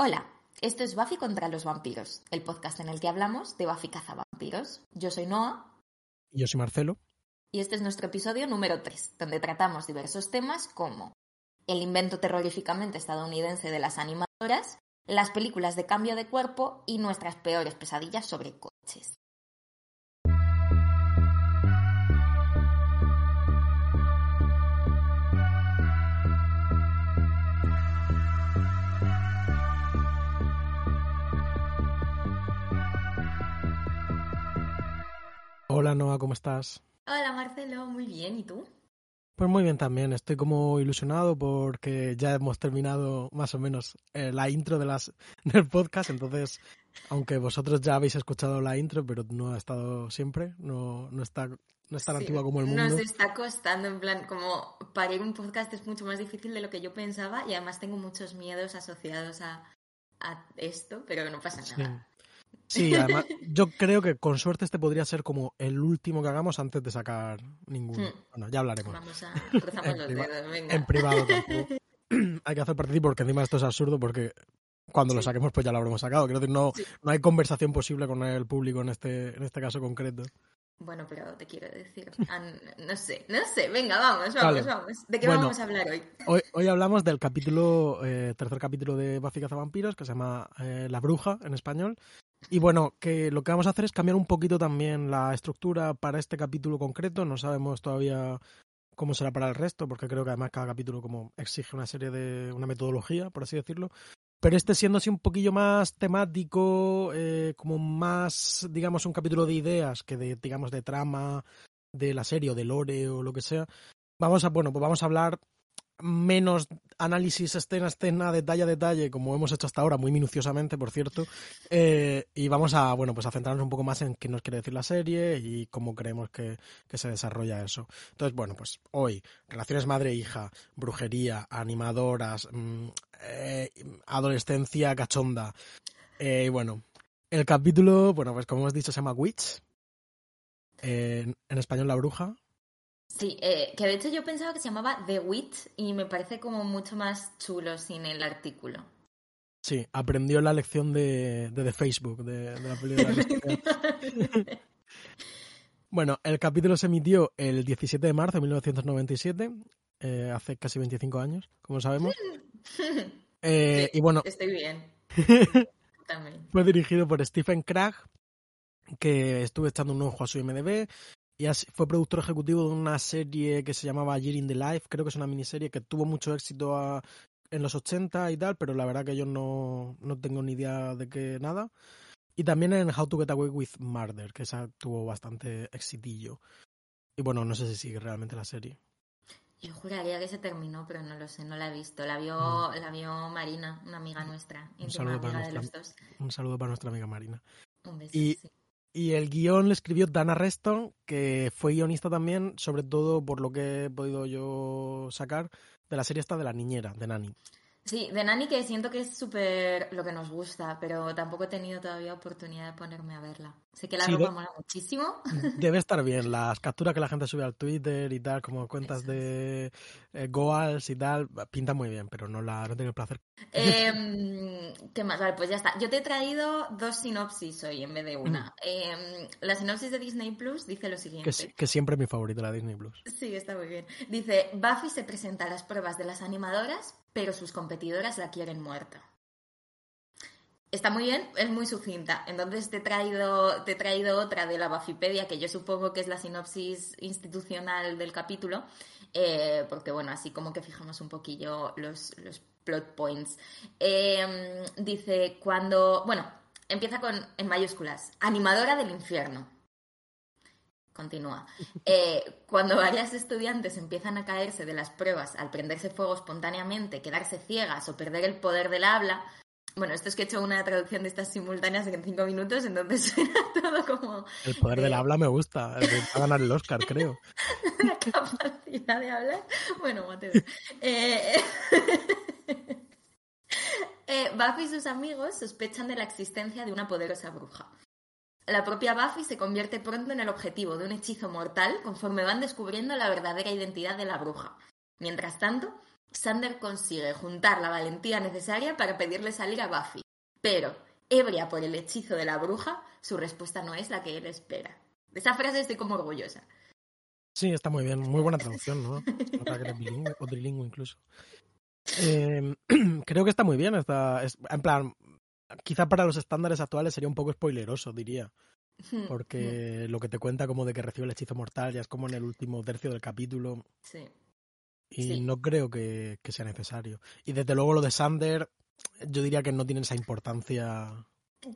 Hola, esto es Buffy contra los vampiros, el podcast en el que hablamos de Buffy cazavampiros. Yo soy Noah. Yo soy Marcelo. Y este es nuestro episodio número 3, donde tratamos diversos temas como el invento terroríficamente estadounidense de las animadoras, las películas de cambio de cuerpo y nuestras peores pesadillas sobre coches. Hola Noah, ¿cómo estás? Hola Marcelo, muy bien, ¿y tú? Pues muy bien también, estoy como ilusionado porque ya hemos terminado más o menos eh, la intro de las, del podcast, entonces, aunque vosotros ya habéis escuchado la intro, pero no ha estado siempre, no, no está no es tan antigua como el mundo. Nos está costando, en plan, como parir un podcast es mucho más difícil de lo que yo pensaba y además tengo muchos miedos asociados a, a esto, pero no pasa nada. Sí, además, yo creo que con suerte este podría ser como el último que hagamos antes de sacar ninguno. Hmm. Bueno, ya hablaremos. Vamos a en, los dedos, venga. en privado tampoco. hay que hacer participo porque encima esto es absurdo porque cuando lo saquemos pues ya lo habremos sacado. Quiero decir, no, no hay conversación posible con el público en este, en este caso concreto. Bueno, pero te quiero decir, no sé, no sé, venga, vamos, vamos, vamos. ¿De qué vamos a hablar hoy? Hoy, hoy hablamos del capítulo, eh, tercer capítulo de Buffy Vampiros, que se llama eh, La Bruja en español, y bueno, que lo que vamos a hacer es cambiar un poquito también la estructura para este capítulo concreto. No sabemos todavía cómo será para el resto, porque creo que además cada capítulo como exige una serie de una metodología, por así decirlo. Pero este siendo así un poquillo más temático, eh, como más, digamos, un capítulo de ideas que de, digamos, de trama de la serie o de lore o lo que sea. Vamos a, bueno, pues vamos a hablar menos análisis escena a escena, detalle a detalle, como hemos hecho hasta ahora, muy minuciosamente, por cierto. Eh, y vamos a, bueno, pues centrarnos un poco más en qué nos quiere decir la serie y cómo creemos que, se desarrolla eso. Entonces, bueno, pues hoy, relaciones madre-hija, brujería, animadoras, mm, eh, adolescencia cachonda. Eh, y bueno, el capítulo, bueno, pues como hemos dicho, se llama Witch. en español, la bruja. Sí, eh, que de hecho yo pensaba que se llamaba The Wit y me parece como mucho más chulo sin el artículo. Sí, aprendió la lección de, de, Facebook, de, la película. bueno, el capítulo se emitió el 17 de marzo de 1997, eh, hace casi 25 años, como sabemos. Eh, y bueno. Estoy bien. Fue dirigido por Stephen Cragg, que estuve echando un ojo a su MDB y fue productor ejecutivo de una serie que se llamaba Year in the Life, creo que es una miniserie que tuvo mucho éxito en los 80 y tal, pero la verdad que yo no, no tengo ni idea de qué nada. Y también en How to Get Away with Murder, que esa tuvo bastante exitillo. Y bueno, no sé si sigue realmente la serie. Yo juraría que se terminó, pero no lo sé, no la he visto. La vio, mm. la vio Marina, una amiga nuestra, un saludo para nuestra, de los dos. Un saludo para nuestra amiga Marina. Un beso. Y, y el guion le escribió Dana Reston, que fue guionista también, sobre todo por lo que he podido yo sacar de la serie esta de la niñera, de Nani. Sí, de Nani que siento que es súper lo que nos gusta, pero tampoco he tenido todavía oportunidad de ponerme a verla. Sé que la ropa mola muchísimo. Debe estar bien, las capturas que la gente sube al Twitter y tal, como cuentas de eh, Goals y tal, pinta muy bien, pero no la no tengo el placer. Em, ¿Qué más? Vale, pues ya está. Yo te he traído dos sinopsis hoy en vez de una. Em, la sinopsis de Disney Plus dice lo siguiente. Que, que siempre es mi favorito, la Disney Plus. Sí, está muy bien. Dice, Buffy se presenta a las pruebas de las animadoras pero sus competidoras la quieren muerta. Está muy bien, es muy sucinta. Entonces te he traído, te he traído otra de la Bafipedia, que yo supongo que es la sinopsis institucional del capítulo, eh, porque bueno, así como que fijamos un poquillo los, plot points. Em, dice, cuando, bueno, empieza con, en mayúsculas, animadora del infierno. Continúa. Eh, cuando varias estudiantes empiezan a caerse de las pruebas al prenderse fuego espontáneamente, quedarse ciegas o perder el poder del habla, bueno, esto es que he hecho una traducción de estas simultáneas en cinco minutos, entonces suena todo como... El poder del habla me gusta, el va a ganar el Oscar, creo. La capacidad de hablar. Bueno, Mateo. Eh, eh, Buffy y sus amigos sospechan de la existencia de una poderosa bruja la propia Buffy se convierte pronto en el objetivo de un hechizo mortal conforme van descubriendo la verdadera identidad de la bruja. Mientras tanto, Sander consigue juntar la valentía necesaria para pedirle salir a Buffy, pero, ebria por el hechizo de la bruja, su respuesta no es la que él espera. De esa frase estoy como orgullosa. Sí, está muy bien. Muy buena traducción, ¿no? Otra que bilingüe, o trilingüe incluso. Eh, creo que está muy bien. Está, es, en plan, quizá para los estándares actuales sería un poco spoileroso, diría. Hmm, Porque lo que te cuenta como de que recibe el hechizo mortal ya es como en el último tercio del capítulo. Sí. Y Sí. no creo que, que sea necesario. Y desde luego lo de Sander, yo diría que no tiene esa importancia.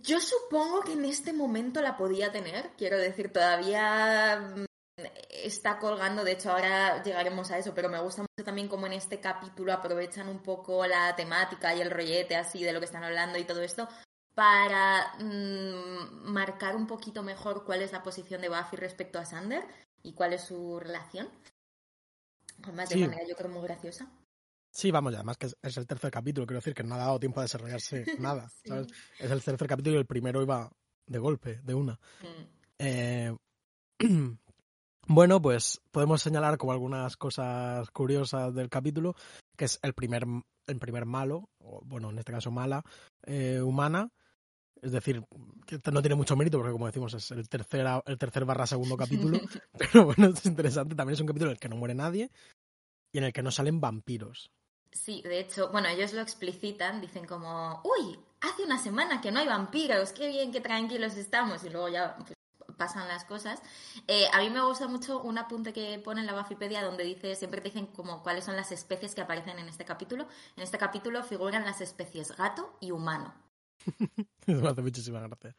Yo supongo que en este momento la podía tener, quiero decir, todavía mm, está colgando, de hecho ahora llegaremos a eso, pero me gusta mucho también como en este capítulo aprovechan un poco la temática y el rollete así de lo que están hablando y todo esto para mm, marcar un poquito mejor cuál es la posición de Buffy respecto a Sander y cuál es su relación. Además, de Sí. manera yo creo muy graciosa. Sí, vamos, y además que es, es el tercer capítulo, quiero decir que no ha dado tiempo a desarrollarse nada. Sí. ¿sabes? Es el tercer capítulo y el primero iba de golpe, de una. Mm. Eh, bueno, pues podemos señalar como algunas cosas curiosas del capítulo, que es el primer, el primer malo, o bueno, en este caso mala, eh, humana. Es decir, que no tiene mucho mérito porque, como decimos, es el tercer, el tercer barra segundo capítulo. Pero bueno, es interesante. También es un capítulo en el que no muere nadie y en el que no salen vampiros. Sí, de hecho, bueno, ellos lo explicitan, dicen como, uy, hace una semana que no hay vampiros, qué bien, qué tranquilos estamos, y luego ya pues, pasan las cosas. Eh, a mí me gusta mucho un apunte que pone en la Bafipedia donde dice, siempre te dicen como cuáles son las especies que aparecen en este capítulo. En este capítulo figuran las especies gato y humano. Me hace muchísima gracia.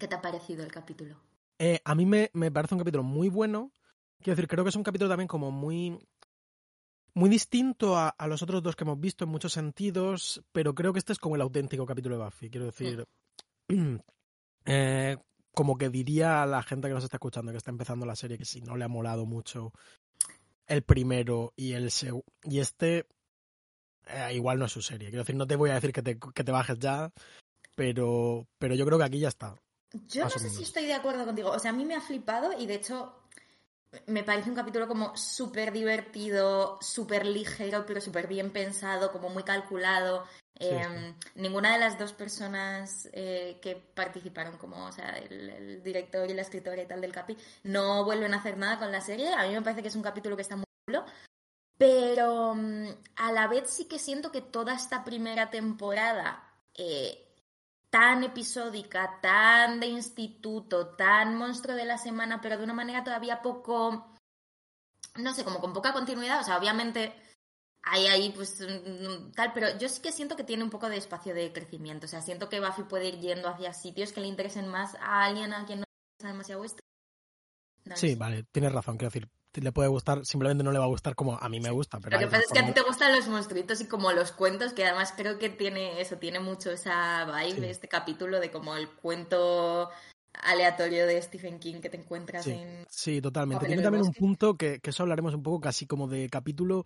¿Qué te ha parecido el capítulo? Eh, a mí me, me parece un capítulo muy bueno. Quiero decir, creo que es un capítulo también como muy. Muy distinto a, a los otros dos que hemos visto en muchos sentidos, pero creo que este es como el auténtico capítulo de Buffy. Quiero decir, eh, como que diría a la gente que nos está escuchando, que está empezando la serie, que si no le ha molado mucho el primero y el segundo, y este, eh, igual no es su serie. Quiero decir, no te voy a decir que te, que te bajes ya, pero, pero yo creo que aquí ya está. Yo no sé si estoy de acuerdo contigo. O sea, a mí me ha flipado y de hecho me parece un capítulo como súper divertido, súper ligero, pero súper bien pensado, como muy calculado. Eh, Ninguna de las dos personas eh, que participaron, como o sea, el, el director y la escritora y tal del capi, no vuelven a hacer nada con la serie. A mí me parece que es un capítulo que está muy chulo. Pero mm, a la vez sí que siento que toda esta primera temporada eh, tan episódica, tan de instituto, tan monstruo de la semana, pero de una manera todavía poco, no sé, como con poca continuidad. O sea, obviamente hay ahí pues tal, pero yo sí que siento que tiene un poco de espacio de crecimiento. O sea, siento que Buffy puede ir yendo hacia sitios que le interesen más a alguien a quien no le interesa demasiado esto. No Sí, vale, tienes razón. Quiero decir, le puede gustar, simplemente no le va a gustar como a mí me gusta. Pero Lo que pasa es que a ti te gustan los monstruitos y como los cuentos, que además creo que tiene eso, tiene mucho esa vibe, Sí. este capítulo de como el cuento aleatorio de Stephen King que te encuentras Sí, en... sí, totalmente. Tiene también un punto que, que eso hablaremos un poco casi como de capítulo.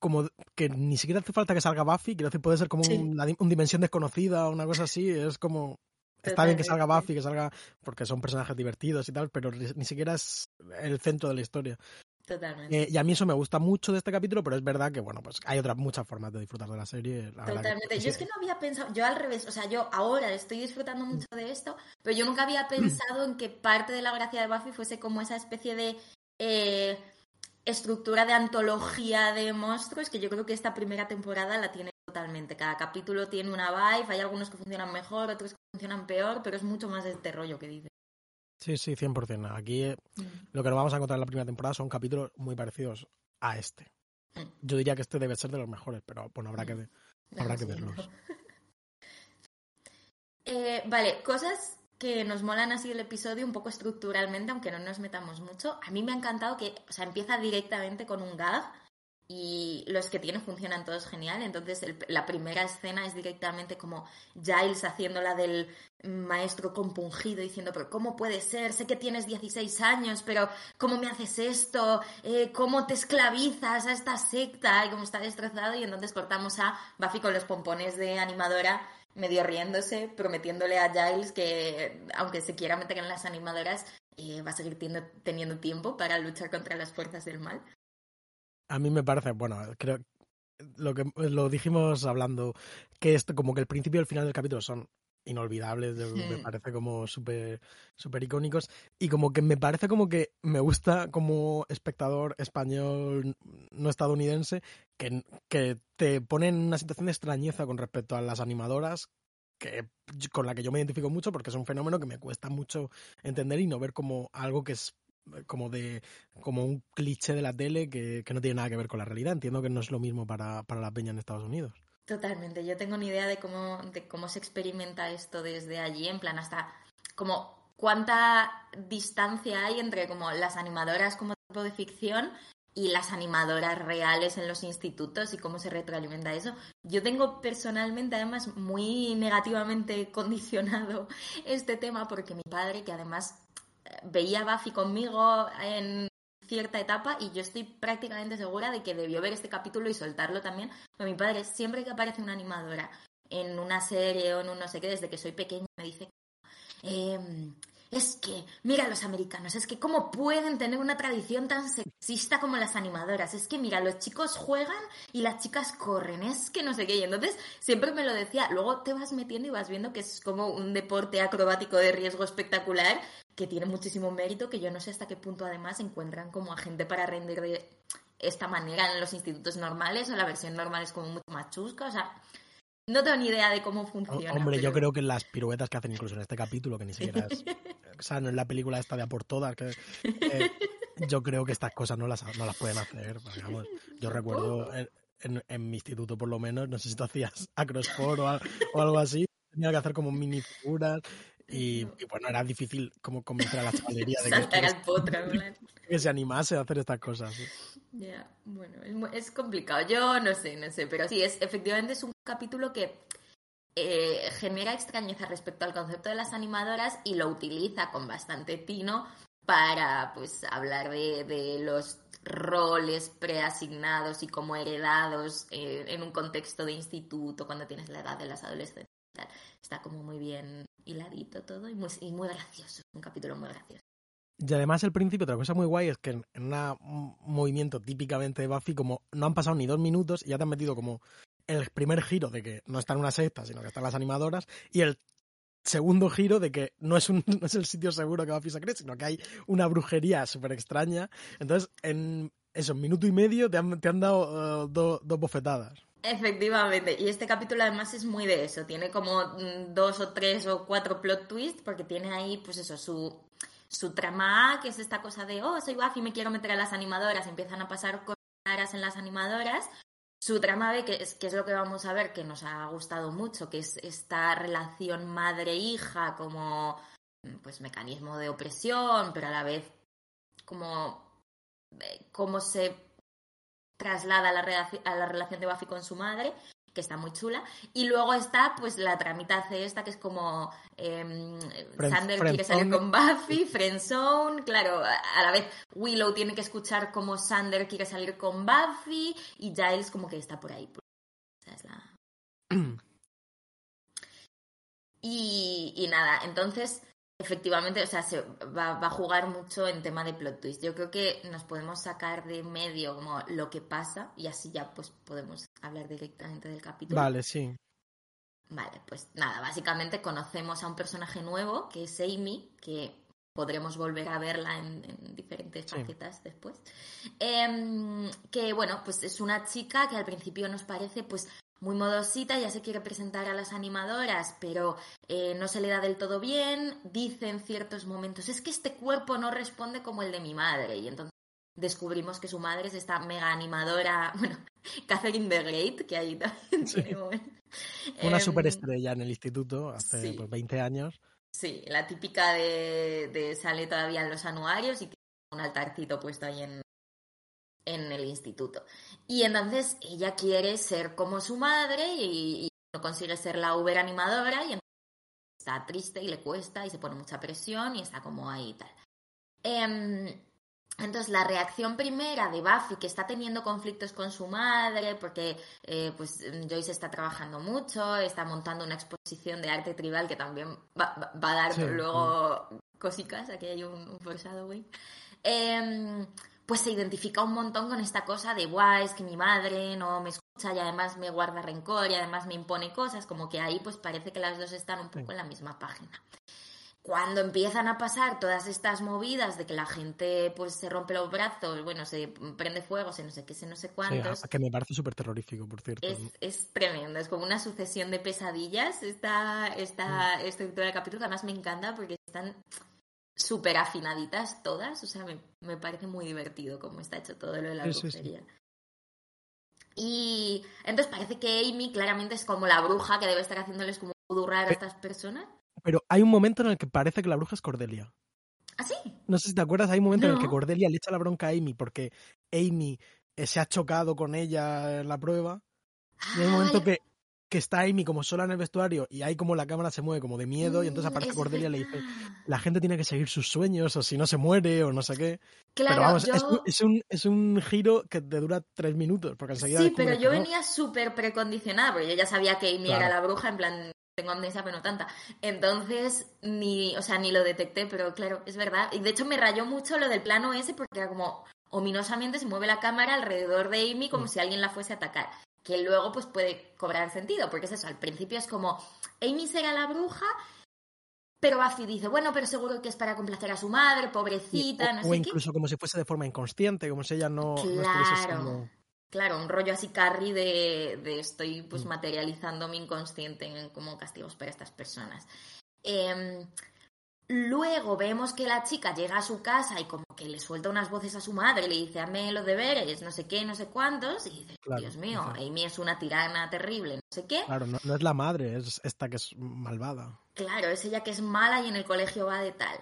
Como que ni siquiera hace falta que salga Buffy, quiero decir, puede ser como Sí. una, una dimensión desconocida o una cosa así. Es como. Está bien que salga. Buffy, que salga. porque son personajes divertidos y tal, pero ni siquiera es el centro de la historia. Totalmente. Eh, y a mí eso me gusta mucho de este capítulo, pero es verdad que, bueno, pues hay otras muchas formas de disfrutar de la serie. la Totalmente. que Yo es que no había pensado, yo al revés, o sea, yo ahora estoy disfrutando mucho de esto, pero yo nunca había pensado en que parte de la gracia de Buffy fuese como esa especie de eh, estructura de antología de monstruos, que yo creo que esta primera temporada la tiene totalmente. Cada capítulo tiene una vibe, hay algunos que funcionan mejor, otros que funcionan peor, pero es mucho más de este rollo que dice. Sí, sí, 100%. Aquí eh, lo que nos vamos a encontrar en la primera temporada son capítulos muy parecidos a este. Mm. Yo diría que este debe ser de los mejores, pero bueno, habrá que ver. Habrá que verlos. Eh, vale, cosas que nos molan así el episodio un poco estructuralmente, aunque no nos metamos mucho. A mí me ha encantado que, o sea, empieza directamente con un gag y los que tiene funcionan todos genial. Entonces, la primera escena es directamente como Giles haciéndola del maestro compungido diciendo, pero ¿cómo puede ser? Sé que tienes 16 años, pero ¿cómo me haces esto? Eh, ¿Cómo te esclavizas a esta secta? Y cómo está destrozado. Y entonces cortamos a Buffy con los pompones de animadora medio riéndose, prometiéndole a Giles que, aunque se quiera meter en las animadoras, eh, va a seguir tiendo- teniendo tiempo para luchar contra las fuerzas del mal. A mí me parece, bueno, creo lo que lo dijimos hablando, que esto, como que el principio y el final del capítulo son inolvidables, me parece como súper super icónicos y como que me parece como que me gusta como espectador español no estadounidense que, que te pone en una situación de extrañeza con respecto a las animadoras que con la que yo me identifico mucho porque es un fenómeno que me cuesta mucho entender y no ver como algo que es como de como un cliché de la tele que, que no tiene nada que ver con la realidad. Entiendo que no es lo mismo para, para la peña en Estados Unidos. Totalmente, yo tengo ni idea de cómo, de cómo se experimenta esto desde allí, en plan hasta como cuánta distancia hay entre como las animadoras como tipo de ficción y las animadoras reales en los institutos y cómo se retroalimenta eso. Yo tengo personalmente además muy negativamente condicionado este tema porque mi padre, que además eh, veía Buffy conmigo en cierta etapa y yo estoy prácticamente segura de que debió ver este capítulo y soltarlo también. Pero mi padre, siempre que aparece una animadora en una serie o en un no sé qué, desde que soy pequeña, me dice, eh, es que, mira los americanos, es que cómo pueden tener una tradición tan sexista como las animadoras. Es que, mira, los chicos juegan y las chicas corren. Es que no sé qué. Y entonces siempre me lo decía. Luego te vas metiendo y vas viendo que es como un deporte acrobático de riesgo espectacular que tiene muchísimo mérito, que yo no sé hasta qué punto además encuentran como a gente para rendir de esta manera en los institutos normales o la versión normal es como mucho más chusca. O sea, no tengo ni idea de cómo funciona. Hombre, yo creo que las piruetas que hacen incluso en este capítulo, que ni siquiera es. o sea, no es la película esta de a por todas, que. Eh, yo creo que estas cosas no las, no las pueden hacer. yo recuerdo en, en, mi instituto, por lo menos, no sé si tú hacías acrosport o, o algo así, tenía que hacer como mini figuras y, bueno, era difícil como convencer a la chavalería de que, que, se animase a hacer estas cosas. Ya, bueno, es, complicado. Yo no sé, no sé, pero sí, es, efectivamente es un capítulo que eh, genera extrañeza respecto al concepto de las animadoras y lo utiliza con bastante tino para pues hablar de, de los roles preasignados y como heredados eh, en un contexto de instituto cuando tienes la edad de las adolescentes. Está como muy bien hiladito todo y muy, y muy gracioso. Un capítulo muy gracioso. Y además el principio, otra cosa muy guay es que en, un movimiento típicamente de Buffy, como no han pasado ni dos minutos y ya te han metido como el primer giro de que no están una secta, sino que están las animadoras, y el segundo giro de que no es, un, no es el sitio seguro que Buffy se cree, sino que hay una brujería súper extraña. Entonces, en eso, un minuto y medio te han, te han dado uh, dos bofetadas. Efectivamente, y este capítulo además es muy de eso, tiene como mm, dos o tres o cuatro plot twists porque tiene ahí pues eso, su, su trama A, que es esta cosa de, oh, soy Buffy, me quiero meter a las animadoras, empiezan a pasar cosas en las animadoras, su trama B, que es, que es lo que vamos a ver, que nos ha gustado mucho, que es esta relación madre-hija como pues mecanismo de opresión, pero a la vez como eh, cómo se traslada a la, a la relación de Buffy con su madre, que está muy chula. Y luego está, pues, la tramita esta, que es como eh, Sander quiere salir con Buffy, Friendzone, claro, a la vez Willow tiene que escuchar como Sander quiere salir con Buffy y Giles como que está por ahí. es la... y, y nada, entonces Efectivamente, o sea, se va, a jugar mucho en tema de plot twist. Yo creo que nos podemos sacar de medio como lo que pasa y así ya pues podemos hablar directamente del capítulo. Vale, sí. Vale, pues nada, básicamente conocemos a un personaje nuevo que es Amy, que podremos volver a verla en, diferentes facetas después. Em, que bueno, pues es una chica que al principio nos parece pues muy modosita, ya se quiere presentar a las animadoras, pero eh, no se le da del todo bien, dice en ciertos momentos, es que este cuerpo no responde como el de mi madre, y entonces descubrimos que su madre es esta mega animadora, bueno, Catherine the Great, que ahí también Una em, superestrella en el instituto hace 20 pues, años. Sí, la típica de, de sale todavía en los anuarios y tiene un altarcito puesto ahí en, en el instituto. Y entonces ella quiere ser como su madre y, no consigue ser la Uber animadora y está triste y le cuesta y se pone mucha presión y está como ahí y tal. Em, entonces la reacción primera de Buffy, que está teniendo conflictos con su madre, porque eh, pues Joyce está trabajando mucho, está montando una exposición de arte tribal que también va, va, a dar luego cositas, aquí hay un, un foreshadowing. Eh, pues se identifica un montón con esta cosa de, guay, es que mi madre no me escucha y además me guarda rencor y además me impone cosas, como que ahí pues parece que las dos están un poco en la misma página. Cuando empiezan a pasar todas estas movidas de que la gente pues se rompe los brazos, bueno, se prende fuego, se no sé qué, se no sé cuántos. que me parece súper terrorífico, por cierto. Es, tremendo, es como una sucesión de pesadillas esta, esta mm. estructura del capítulo, que además me encanta porque están súper afinaditas todas, o sea, me, parece muy divertido cómo está hecho todo lo de la brujería. Y entonces parece que Amy claramente es como la bruja que debe estar haciéndoles como durrar a estas personas. Pero hay un momento en el que parece que la bruja es Cordelia. ¿Ah, sí? No sé si te acuerdas, hay un momento en el que Cordelia le echa la bronca a Amy porque Amy eh, se ha chocado con ella en la prueba. y hay un momento que que está Amy como sola en el vestuario y ahí como la cámara se mueve como de miedo y entonces mm, aparece Cordelia y le dice, la gente tiene que seguir sus sueños o si no se muere o no sé qué. Claro, pero vamos, es, un, es, un, giro que te dura tres minutos porque enseguida... Sí, pero yo venía súper precondicionada porque yo ya sabía que Amy era la bruja, en plan, tengo amnesia pero no tanta. Entonces, ni, o sea, ni lo detecté, pero claro, es verdad. Y de hecho me rayó mucho lo del plano ese porque era como ominosamente se mueve la cámara alrededor de Amy como mm. si alguien la fuese a atacar que luego pues puede cobrar sentido, porque es eso, al principio es como Amy será la bruja, pero Buffy dice, bueno, pero seguro que es para complacer a su madre, pobrecita, no sé O incluso como si fuese de forma inconsciente, como si ella no, claro, Claro, un rollo así Carrie de, de estoy pues mm. materializando mi inconsciente en, como castigos para estas personas. Eh, Luego vemos que la chica llega a su casa y como que le suelta unas voces a su madre, le dice, hazme los deberes, no sé qué, no sé cuántos, y dice, Dios mío, Amy es una tirana terrible, no sé qué. Claro, no, no, es la madre, es esta que es malvada. Claro, es ella que es mala y en el colegio va de tal.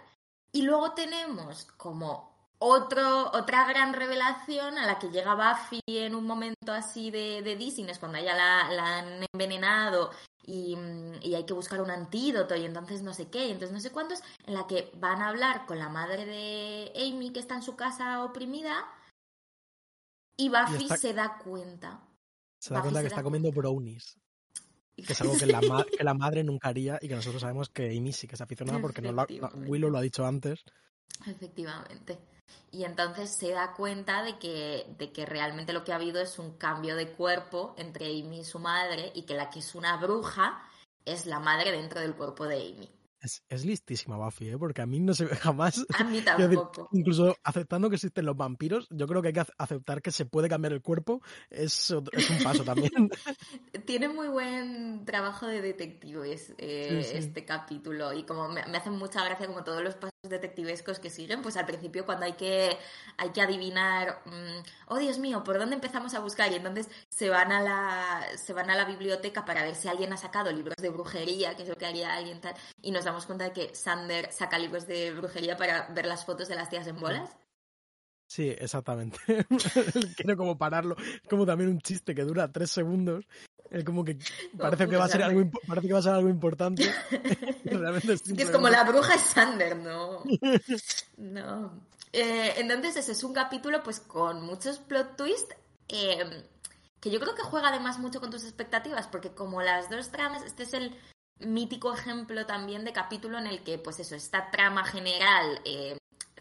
Y luego tenemos como otro, otra gran revelación a la que llega Buffy en un momento así de, de dizziness, cuando ella la, la han envenenado Mm, y, hay que buscar un antídoto y entonces no sé qué, y entonces no sé cuántos, en la que van a hablar con la madre de Amy que está en su casa oprimida y Buffy se da cuenta. Se da cuenta que está comiendo brownies. Que es algo que la, que la, madre nunca haría y que nosotros sabemos que Amy sí que es aficionada porque no Willow lo ha dicho antes. Efectivamente. Y entonces se da cuenta de que, de que realmente lo que ha habido es un cambio de cuerpo entre Amy y su madre y que la que es una bruja es la madre dentro del cuerpo de Amy. Es, listísima Buffy, ¿eh? porque a mí no se ve jamás. A mí tampoco. incluso aceptando que existen los vampiros, yo creo que hay que aceptar que se puede cambiar el cuerpo. Es, es un paso también. Tiene muy buen trabajo de detective eh, este capítulo. Y como me, me, hacen mucha gracia, como todos los pasos detectivescos que siguen, pues al principio cuando hay que, hay que adivinar, mm, oh Dios mío, ¿por dónde empezamos a buscar? Y entonces se van a la, se van a la biblioteca para ver si alguien ha sacado libros de brujería, que es lo que haría alguien tal, y nos damos cuenta de que Sander saca libros de brujería para ver las fotos de las tías en bolas. Sí, exactamente. Quiero como pararlo. como también un chiste que dura tres segundos. Es como que parece que va a ser algo, parece que va a ser algo importante. Realmente es, es como la bruja es Sander, ¿no? no. Eh, entonces ese es un capítulo pues con muchos plot twists. Eh, que yo creo que juega además mucho con tus expectativas, porque como las dos tramas, este es el mítico ejemplo también de capítulo en el que, pues eso, esta trama general, eh,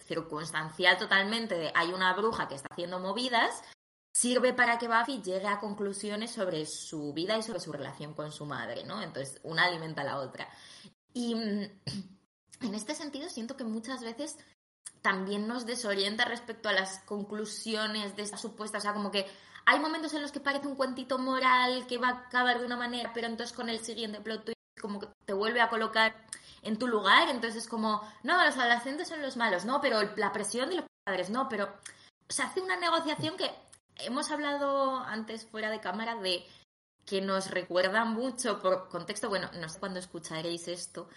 circunstancial totalmente, de hay una bruja que está haciendo movidas, sirve para que Buffy llegue a conclusiones sobre su vida y sobre su relación con su madre, ¿no? Entonces, una alimenta a la otra. Y mm, en este sentido, siento que muchas veces también nos desorienta respecto a las conclusiones de esta supuesta, o sea, como que hay momentos en los que parece un cuentito moral que va a acabar de una manera, pero entonces con el siguiente plot twist como que te vuelve a colocar en tu lugar, entonces es como, no, los adolescentes son los malos, no, pero la presión de los padres, no, pero se hace una negociación que hemos hablado antes fuera de cámara de que nos recuerda mucho por contexto, bueno, no sé cuándo escucharéis esto,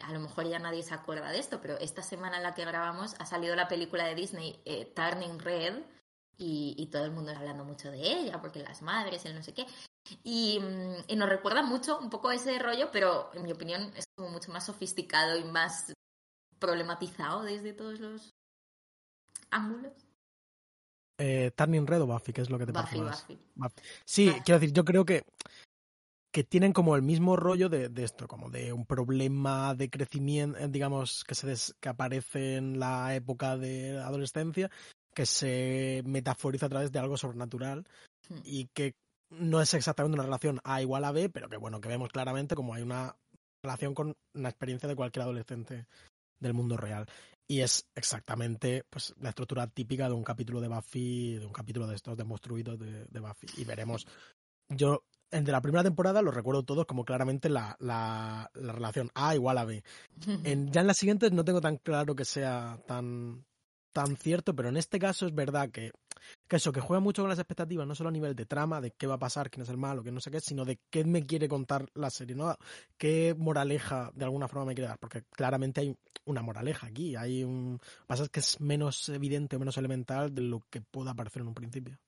a lo mejor ya nadie se acuerda de esto, pero esta semana en la que grabamos ha salido la película de Disney eh, Turning Red y, todo el mundo está hablando mucho de ella, porque las madres, el no sé qué. Y, y, nos recuerda mucho un poco ese rollo, pero en mi opinión es como mucho más sofisticado y más problematizado desde todos los ángulos. Eh, Turning Red o Buffy, ¿qué es lo que te parece más? Sí, quiero decir, yo creo que que tienen como el mismo rollo de, de, esto, como de un problema de crecimiento, eh, digamos, que se que aparece en la época de adolescencia, que se metaforiza a través de algo sobrenatural Hmm. y que no es exactamente una relación A igual a B, pero que bueno, que vemos claramente como hay una relación con una experiencia de cualquier adolescente del mundo real. Y es exactamente pues la estructura típica de un capítulo de Buffy, de un capítulo de estos de monstruitos de, de Buffy. Y veremos. Yo, entre la primera temporada, los recuerdo todos como claramente la, la, la relación A igual a B. En, ya en las siguientes no tengo tan claro que sea tan, tan cierto, pero en este caso es verdad que, que eso, que juega mucho con las expectativas, no solo a nivel de trama, de qué va a pasar, quién es el malo, que no sé qué, sino de qué me quiere contar la serie, ¿no? Qué moraleja de alguna forma me quiere dar, porque claramente hay una moraleja aquí, hay un... Lo que pasa es que es menos evidente, menos elemental de lo que pueda parecer en un principio.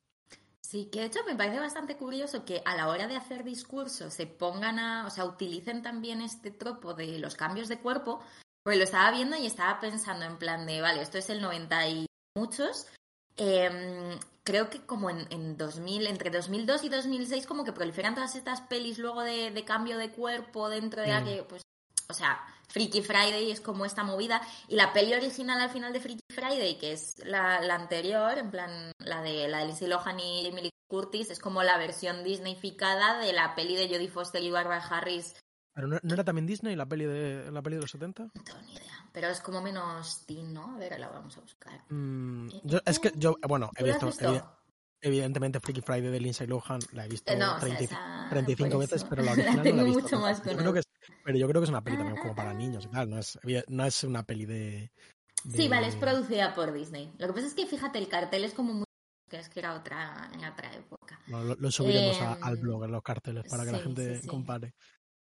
Sí, que de hecho me parece bastante curioso que a la hora de hacer discursos se pongan a, o sea, utilicen también este tropo de los cambios de cuerpo, porque lo estaba viendo y estaba pensando en plan de, vale, esto es el 90 y muchos. Eh, creo que como en, en, 2000, entre 2002 y 2006, como que proliferan todas estas pelis luego de, de cambio de cuerpo dentro de mm. que, pues, o sea, Freaky Friday es como esta movida. Y la peli original al final de Freaky Friday, que es la, la anterior, en plan, la de, la de Lindsay Lohan y Emily Curtis, es como la versión Disneyficada de la peli de Jodie Foster y Barbara Harris. ¿Pero no, no, era también Disney la peli de la peli de los 70? No tengo ni idea. Pero es como menos teen, ¿no? A ver, la vamos a buscar. Mm, yo, es que yo, bueno, he visto, evi evidentemente Freaky Friday de Lindsay Lohan la he visto no, 30, o sea, esa... 35 veces, pero la original la tengo no la he visto. mucho más yo creo que es, pero yo creo que es una peli también como para niños y tal, no es, no es una peli de, de... Sí, vale, es producida por Disney. Lo que pasa es que, fíjate, el cartel es como muy que es que era otra en otra época. Bueno, lo, lo, subiremos Eh, a, al blog, en los carteles, para que la gente sí, sí. compare.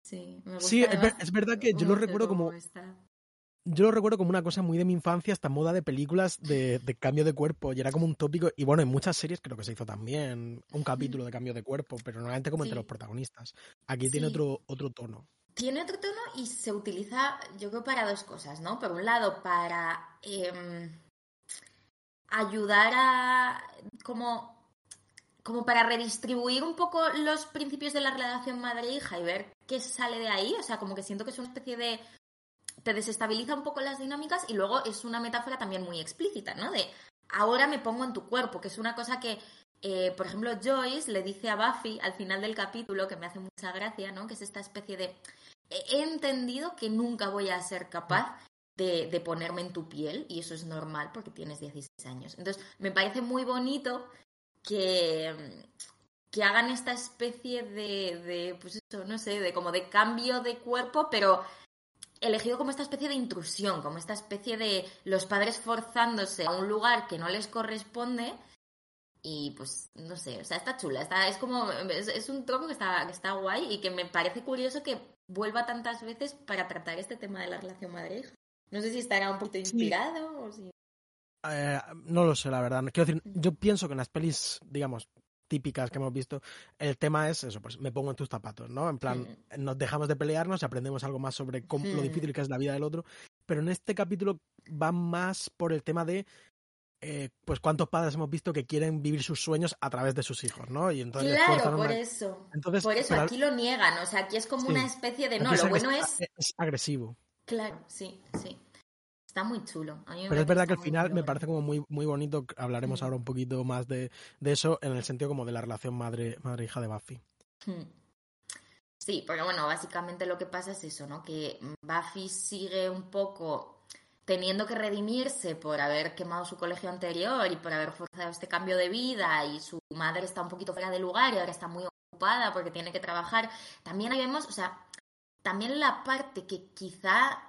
Sí, me gusta Sí, es, ver- además es verdad que yo lo recuerdo como está. yo lo recuerdo como una cosa muy de mi infancia, esta moda de películas de, de cambio de cuerpo, y era como un tópico, y bueno, en muchas series creo que se hizo también un capítulo de cambio de cuerpo, pero normalmente como entre los protagonistas. Aquí tiene otro, otro tono. Tiene otro tono y se utiliza, yo creo, para dos cosas, ¿no? Por un lado, para em, ayudar a como, como para redistribuir un poco los principios de la relación madre-hija y ver qué sale de ahí. O sea, como que siento que es una especie de te desestabiliza un poco las dinámicas y luego es una metáfora también muy explícita, ¿no? De ahora me pongo en tu cuerpo, que es una cosa que, eh, por ejemplo, Joyce le dice a Buffy al final del capítulo, que me hace mucha gracia, ¿no? Que es esta especie de... He entendido que nunca voy a ser capaz de, de ponerme en tu piel y eso es normal porque tienes 16 años. Entonces, me parece muy bonito que, que hagan esta especie de, de, pues eso, no sé, de como de cambio de cuerpo, pero elegido como esta especie de intrusión, como esta especie de los padres forzándose a un lugar que no les corresponde y pues no sé, o sea, está chula, está, es como, es, es un troco que está, que está guay y que me parece curioso que vuelva tantas veces para tratar este tema de la relación madre-hija. No sé si estará un poquito inspirado o si... Eh, no lo sé, la verdad. Quiero decir, yo pienso que en las pelis, digamos, típicas que hemos visto, el tema es eso, pues me pongo en tus zapatos, ¿no? En plan, nos dejamos de pelearnos y aprendemos algo más sobre cómo, lo Mm. difícil que es la vida del otro. Pero en este capítulo va más por el tema de eh, pues cuántos padres hemos visto que quieren vivir sus sueños a través de sus hijos, ¿no? Y entonces les Claro, por una- eso. Entonces, Por eso, aquí lo niegan, o sea, aquí es como Sí. una especie de... No, aquí lo es bueno es... es agresivo. Claro, sí, sí. Está muy chulo. A mí me Pero es verdad que al final me parece como muy, muy bonito. Hablaremos Mm. ahora un poquito más de, de eso en el sentido como de la relación madre, madre-hija de Buffy. Sí, porque bueno, básicamente lo que pasa es eso, ¿no? Que Buffy sigue un poco teniendo que redimirse por haber quemado su colegio anterior y por haber forzado este cambio de vida y su madre está un poquito fuera de lugar y ahora está muy ocupada porque tiene que trabajar. También ahí vemos, o sea, también la parte que quizá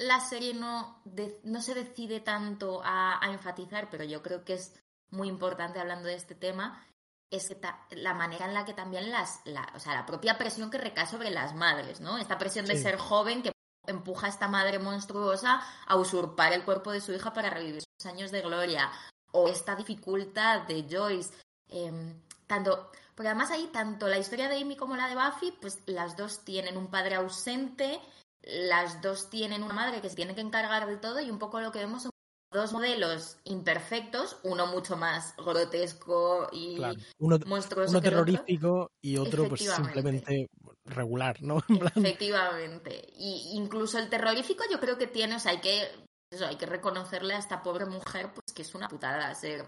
la serie no, de- no se decide tanto a, a enfatizar, pero yo creo que es muy importante hablando de este tema, es que ta- la manera en la que también las, la, o sea, la propia presión que recae sobre las madres, ¿no? Esta presión de Sí. ser joven que empuja a esta madre monstruosa a usurpar el cuerpo de su hija para revivir sus años de gloria, o esta dificultad de Joyce, eh, tanto, porque además ahí tanto la historia de Amy como la de Buffy, pues las dos tienen un padre ausente, las dos tienen una madre que se tiene que encargar de todo y un poco lo que vemos son dos modelos imperfectos, uno mucho más grotesco y Claro. Uno, monstruoso uno terrorífico y otro pues simplemente regular, ¿no? Efectivamente. Y incluso el terrorífico yo creo que tiene, o sea, hay que eso, hay que reconocerle a esta pobre mujer pues que es una putada ser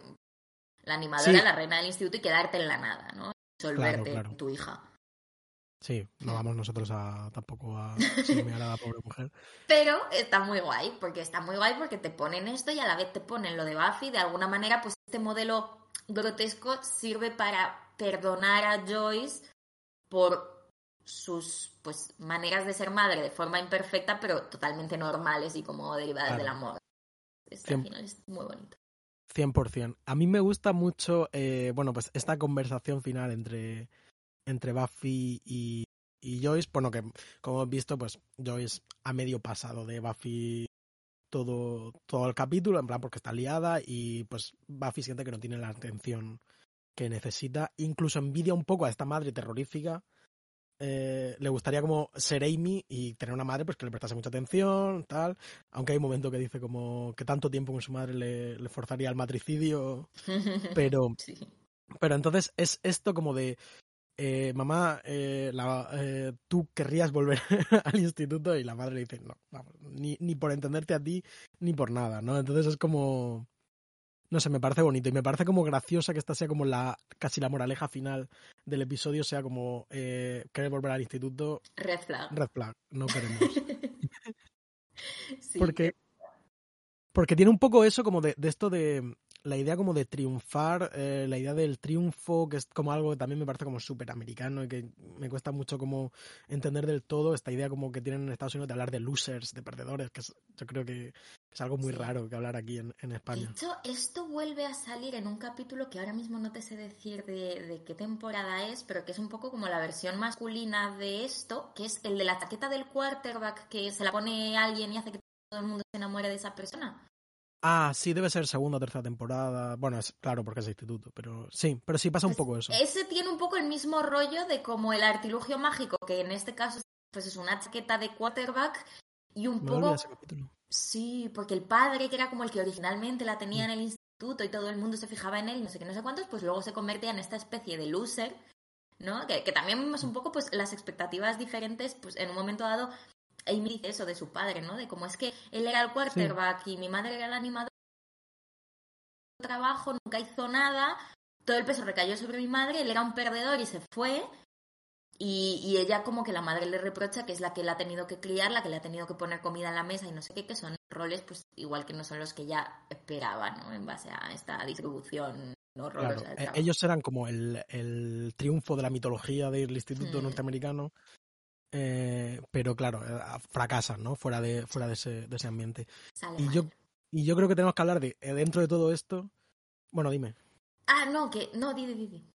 la animadora, la reina del instituto y quedarte en la nada, ¿no? Solverte tu hija. Sí, no vamos nosotros a tampoco a a la pobre mujer. Pero está muy guay, porque está muy guay porque te ponen esto y a la vez te ponen lo de Buffy. De alguna manera, pues este modelo grotesco sirve para perdonar a Joyce por sus pues maneras de ser madre de forma imperfecta, pero totalmente normales y como derivadas del amor. Es, al final es muy bonito. 100%. A mí me gusta mucho, eh, bueno, pues esta conversación final entre entre Buffy y, Joyce. Bueno, que como hemos visto, pues Joyce ha medio pasado de Buffy todo, todo el capítulo, en plan porque está liada y pues Buffy siente que no tiene la atención que necesita. Incluso envidia un poco a esta madre terrorífica. Eh, le gustaría como ser Amy y tener una madre pues que le prestase mucha atención, tal. Aunque hay un momento que dice como que tanto tiempo con su madre le, forzaría al matricidio. Pero, pero entonces es esto como de eh, mamá, eh, la, eh, tú querrías volver al instituto y la madre le dice, no, ni, ni por entenderte a ti, ni por nada, ¿no? Entonces es como, no sé, me parece bonito y me parece como graciosa que esta sea como la, casi la moraleja final del episodio, sea como, querer volver al instituto. Red flag. Red flag, no queremos. porque, porque tiene un poco eso como de, de esto de, la idea como de triunfar, eh, la idea del triunfo, que es como algo que también me parece como súper americano y que me cuesta mucho como entender del todo esta idea como que tienen en Estados Unidos de hablar de losers, de perdedores, que yo creo que es algo muy raro que hablar aquí en, España. De hecho, esto vuelve a salir en un capítulo que ahora mismo no te sé decir de, de qué temporada es, pero que es un poco como la versión masculina de esto, que es el de la chaqueta del quarterback que se la pone alguien y hace que todo el mundo se enamore de esa persona. Ah, sí, debe ser segunda o tercera temporada. Bueno, es claro porque es instituto, pero sí, pero sí pasa un poco eso. Ese tiene un poco el mismo rollo de como el artilugio mágico, que en este caso pues es una chaqueta de quarterback y un poco... Sí, porque el padre, que era como el que originalmente la tenía en el instituto y todo el mundo se fijaba en él no sé qué, no sé cuántos, pues luego se convertía en esta especie de loser, ¿no? Que, que también es un poco pues las expectativas diferentes, pues en un momento dado Amy dice eso de su padre, ¿no? De cómo es que él era el quarterback y mi madre era el animador. Trabajo, nunca hizo nada. Todo el peso recayó sobre mi madre, él era un perdedor y se fue. Y, ella como que la madre le reprocha que es la que la ha tenido que criar, la que le ha tenido que poner comida en la mesa y no sé qué, que son roles pues igual que no son los que ella esperaba, ¿no? En base a esta distribución horrorosa. E, ellos eran como el, triunfo de la mitología del instituto hmm. norteamericano eh, pero claro, eh, fracasan, ¿no? Fuera de, fuera de, ese, de ese ambiente. y yo, y yo creo que tenemos que hablar de, eh, dentro de todo esto. Bueno, dime. Ah, no, que. No, di, di, di.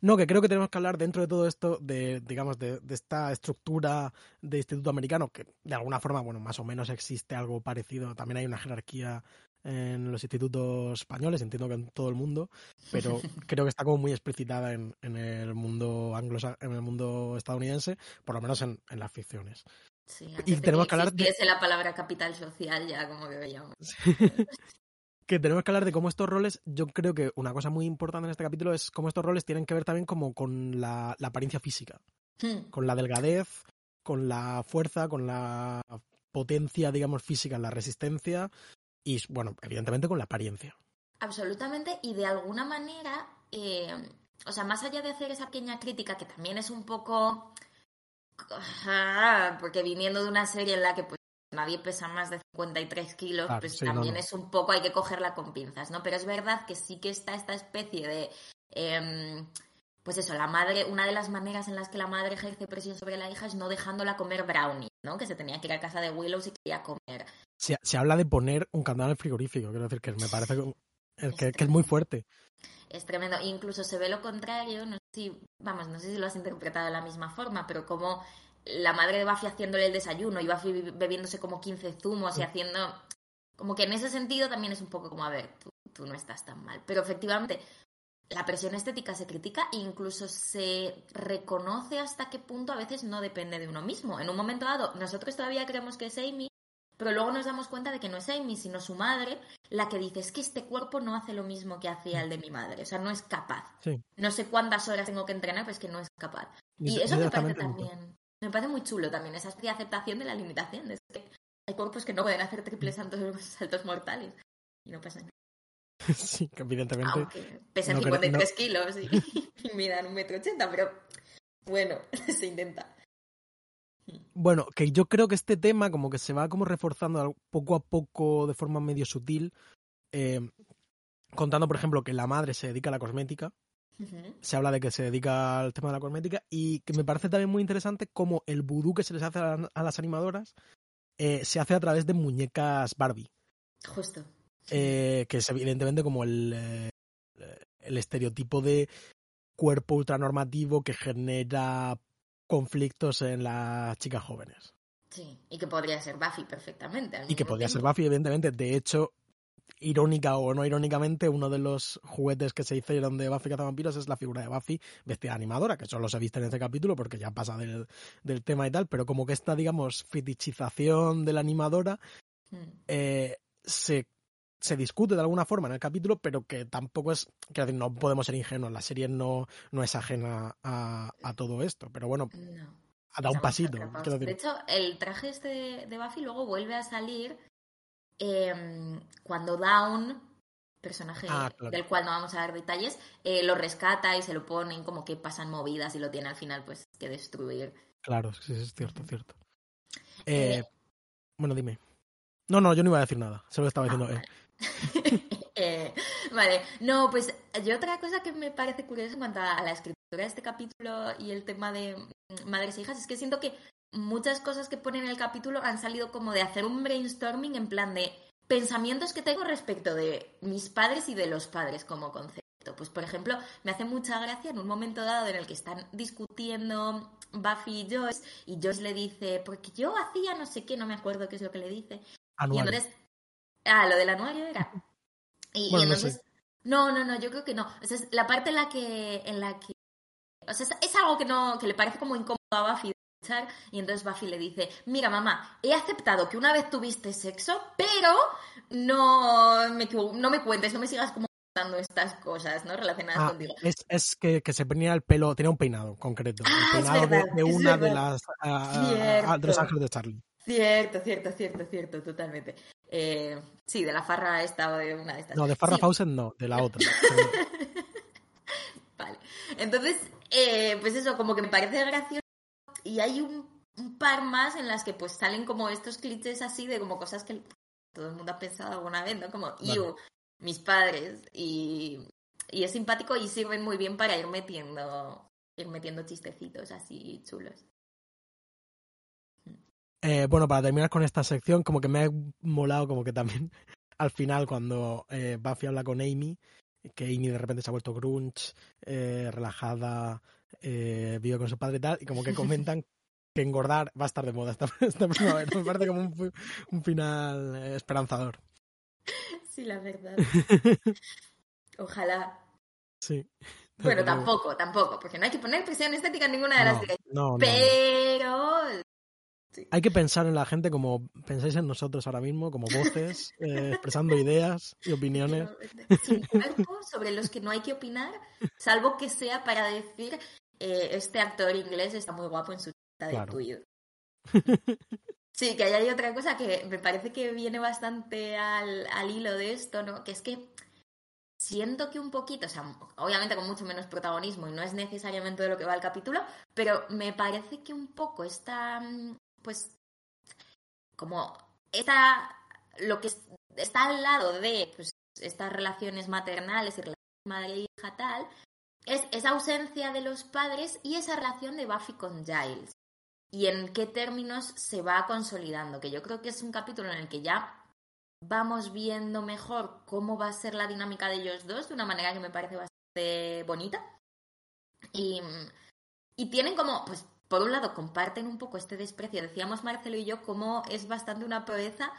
No, que creo que tenemos que hablar dentro de todo esto de, digamos, de, de, esta estructura de instituto americano, que de alguna forma, bueno, más o menos existe algo parecido. También hay una jerarquía en los institutos españoles, entiendo que en todo el mundo, pero creo que está como muy explicitada en, en el mundo anglo en el mundo estadounidense, por lo menos en, en las ficciones. Sí, y tenemos que, hablar de la palabra capital social ya como que veíamos. que tenemos que hablar de cómo estos roles, yo creo que una cosa muy importante en este capítulo es cómo estos roles tienen que ver también como con la, la apariencia física, hmm. con la delgadez, con la fuerza, con la potencia, digamos, física, la resistencia y, bueno, evidentemente con la apariencia. Absolutamente, y de alguna manera, eh, o sea, más allá de hacer esa pequeña crítica, que también es un poco... Porque viniendo de una serie en la que pues nadie pesa más de 53 kilos, pues también es un poco, hay que cogerla con pinzas, ¿no? Pero es verdad que sí que está esta especie de... Em, pues eso, la madre, una de las maneras en las que la madre ejerce presión sobre la hija es no dejándola comer brownie, ¿no? Que se tenía que ir a casa de Willow si quería comer se, habla de poner un candado en el frigorífico, quiero decir que me parece que, es muy fuerte. Es tremendo. Incluso se ve lo contrario, no sé si, vamos, no sé si lo has interpretado de la misma forma, pero como la madre de Buffy haciéndole el desayuno y Buffy bebiéndose como 15 zumos y haciendo... Como que en ese sentido también es un poco como, a ver, tú, tú no estás tan mal. Pero efectivamente, la presión estética se critica e incluso se reconoce hasta qué punto a veces no depende de uno mismo. En un momento dado, nosotros todavía creemos que es Amy pero luego nos damos cuenta de que no es Amy, sino su madre, la que dice, es que este cuerpo no hace lo mismo que hacía el de mi madre, o sea, no es capaz. No sé cuántas horas tengo que entrenar, pero es que no es capaz. Y, eso me parece también, me parece muy chulo también, esa aceptación de la limitación, de que hay cuerpos que no pueden hacer triples saltos, saltos mortales. Y no pasa nada. Sí, que evidentemente. Aunque pesen no 53 kilos y, y midan un metro ochenta, pero bueno, se intenta. Bueno, que yo creo que este tema como que se va como reforzando poco a poco de forma medio sutil, eh, contando, por ejemplo, que la madre se dedica a la cosmética, se habla de que se dedica al tema de la cosmética y que me parece también muy interesante cómo el vudú que se les hace a las animadoras eh, se hace a través de muñecas Barbie, Justo. Eh, que es evidentemente como el, eh, el estereotipo de cuerpo ultranormativo que genera conflictos en las chicas jóvenes. Sí, y que podría ser Buffy perfectamente. Y que podría ser. Buffy, evidentemente. De hecho, irónica o no irónicamente, uno de los juguetes que se hicieron de Buffy Cazavampiros es la figura de Buffy vestida de animadora, que solo se viste en este capítulo porque ya pasa del, del tema y tal, pero como que esta, digamos, fetichización de la animadora Mm. eh, se, se discute de alguna forma en el capítulo, pero que tampoco es, decir, no podemos ser ingenuos, la serie no, no es ajena a, a todo esto, pero bueno, No. ha dado un pasito. De hecho, el traje este de, de Buffy luego vuelve a salir em, cuando Dawn, personaje Ah, claro. del cual no vamos a dar detalles, eh, lo rescata y se lo ponen como que pasan movidas y lo tiene al final pues que destruir. Claro, sí, es cierto, cierto. Eh, Eh, bueno, dime. No, no, yo no iba a decir nada. Solo estaba Ah, diciendo, eh, vale. Eh, vale, no, pues yo otra cosa que me parece curiosa en cuanto a, la escritura de este capítulo y el tema de mm, madres e hijas es que siento que muchas cosas que ponen en el capítulo han salido como de hacer un brainstorming en plan de pensamientos que tengo respecto de mis padres y de los padres como concepto. Pues por ejemplo, me hace mucha gracia en un momento dado en el que están discutiendo Buffy y Joyce y Joyce le dice, porque yo hacía no sé qué, no me acuerdo qué es lo que le dice. Y entonces, ah, lo del anuario era. Y, y Bueno, no entonces, no, no, no, yo creo que no. O sea, es la parte en la que, en la que, o sea, es, es algo que no, que le parece como incómodo a Buffy de escuchar, y entonces Buffy le dice, mira mamá, he aceptado que una vez tuviste sexo, pero no me, no me cuentes, no me sigas como contando estas cosas, ¿no? Relacionadas Ah, contigo. es, es que, que se ponía el pelo, tenía un peinado concreto. Ah, el peinado de- verdad, de, es una de verdad. las ah, ah, de los ángeles de Charlie. Cierto, cierto, cierto, cierto, totalmente. Eh, sí, de la farra esta o de una de estas. No, de Farrah Sí, Fawcett no, de la otra. Vale. Entonces, eh, pues eso, como que me parece gracioso. Y hay un, un par más en las que pues salen como estos clichés así de como cosas que todo el mundo ha pensado alguna vez, ¿no? Como, "Iu, mis padres. Y, y es simpático y sirven muy bien para ir metiendo, ir metiendo chistecitos así chulos. Eh, bueno, para terminar con esta sección, como que me ha molado, como que también al final, cuando eh, Buffy habla con Amy, que Amy de repente se ha vuelto grunge, eh, relajada, eh, vive con su padre y tal, y como que comentan que engordar va a estar de moda esta, esta primavera. Me parece como un, fi- un final esperanzador. Sí, la verdad. Ojalá. Sí. Bueno, tampoco, tampoco, porque no hay que poner presión estética en ninguna de las no, no. Pero Hay que pensar en la gente como pensáis en nosotros ahora mismo, como voces, eh, expresando ideas y opiniones. Sin cuerpos sobre los que no hay que opinar, salvo que sea para decir eh, este actor inglés está muy guapo en su cita de. Twitter. Sí, que ahí hay otra cosa que me parece que viene bastante al, al hilo de esto, ¿no? Que es que siento que un poquito, o sea, obviamente con mucho menos protagonismo y no es necesariamente de lo que va el capítulo, pero me parece que un poco está, mm, pues, como está lo que es- está al lado de pues, estas relaciones maternales y relaciones madre-hija tal, es esa ausencia de los padres y esa relación de Buffy con Giles. Y en qué términos se va consolidando, que yo creo que es un capítulo en el que ya vamos viendo mejor cómo va a ser la dinámica de ellos dos de una manera que me parece bastante bonita. Y, y tienen como, pues, por un lado, comparten un poco este desprecio. Decíamos Marcelo y yo cómo es bastante una proeza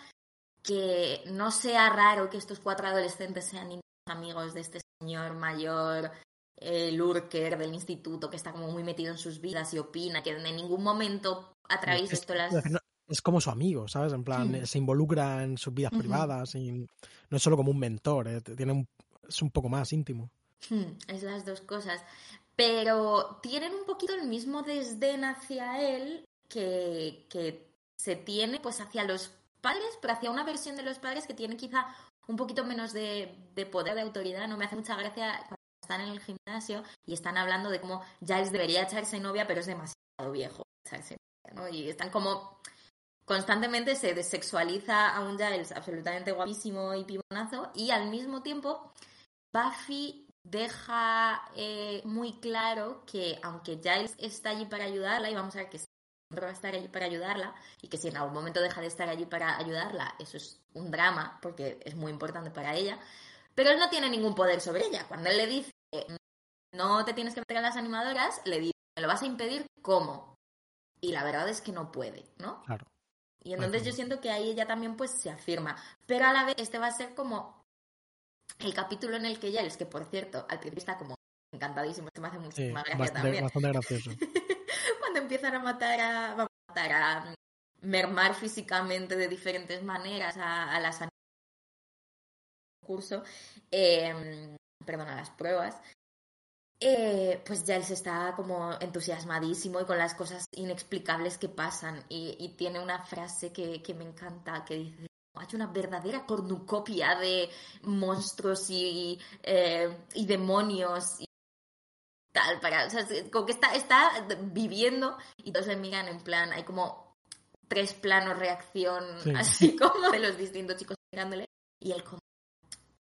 que no sea raro que estos cuatro adolescentes sean amigos de este señor mayor, eh, lurker del instituto, que está como muy metido en sus vidas y opina, que en ningún momento a través de Es, esto las... es como su amigo, ¿sabes? En plan, se involucra en sus vidas privadas y no es solo como un mentor, eh, tiene un- es un poco más íntimo. Hmm, Es las dos cosas. Pero tienen un poquito el mismo desdén hacia él que, que se tiene pues hacia los padres, pero hacia una versión de los padres que tiene quizá un poquito menos de, poder, de autoridad. No me hace mucha gracia cuando están en el gimnasio y están hablando de cómo Giles debería echarse novia, pero es demasiado viejo echarse novia, ¿no? Y están como constantemente se desexualiza a un Giles absolutamente guapísimo y pibonazo y al mismo tiempo Buffy deja eh, muy claro que aunque Giles está allí para ayudarla y vamos a ver que siempre va a estar allí para ayudarla y que si en algún momento deja de estar allí para ayudarla, eso es un drama porque es muy importante para ella, pero él no tiene ningún poder sobre ella. Cuando él le dice no te tienes que meter a las animadoras, le dice, ¿me lo vas a impedir? ¿Cómo? Y la verdad es que no puede, ¿no? Claro. Y entonces yo siento que ahí ella también pues se afirma. Pero a la vez este va a ser como el capítulo en el que Giles, que por cierto, al principio está como encantadísimo, se me hace muchísima gracia bastante, también. Bastante gracioso. Cuando empiezan a matar a, a matar a mermar físicamente de diferentes maneras a, a las curso, eh, perdón, a las pruebas, eh, pues Giles está como entusiasmadísimo y con las cosas inexplicables que pasan. Y, y tiene una frase que, que, me encanta que dice, hay una verdadera cornucopia de monstruos y, eh, y demonios y tal, para, o sea, como que está, está viviendo y todos le miran en plan, hay como tres planos reacción, sí. así como de los distintos chicos mirándole y él como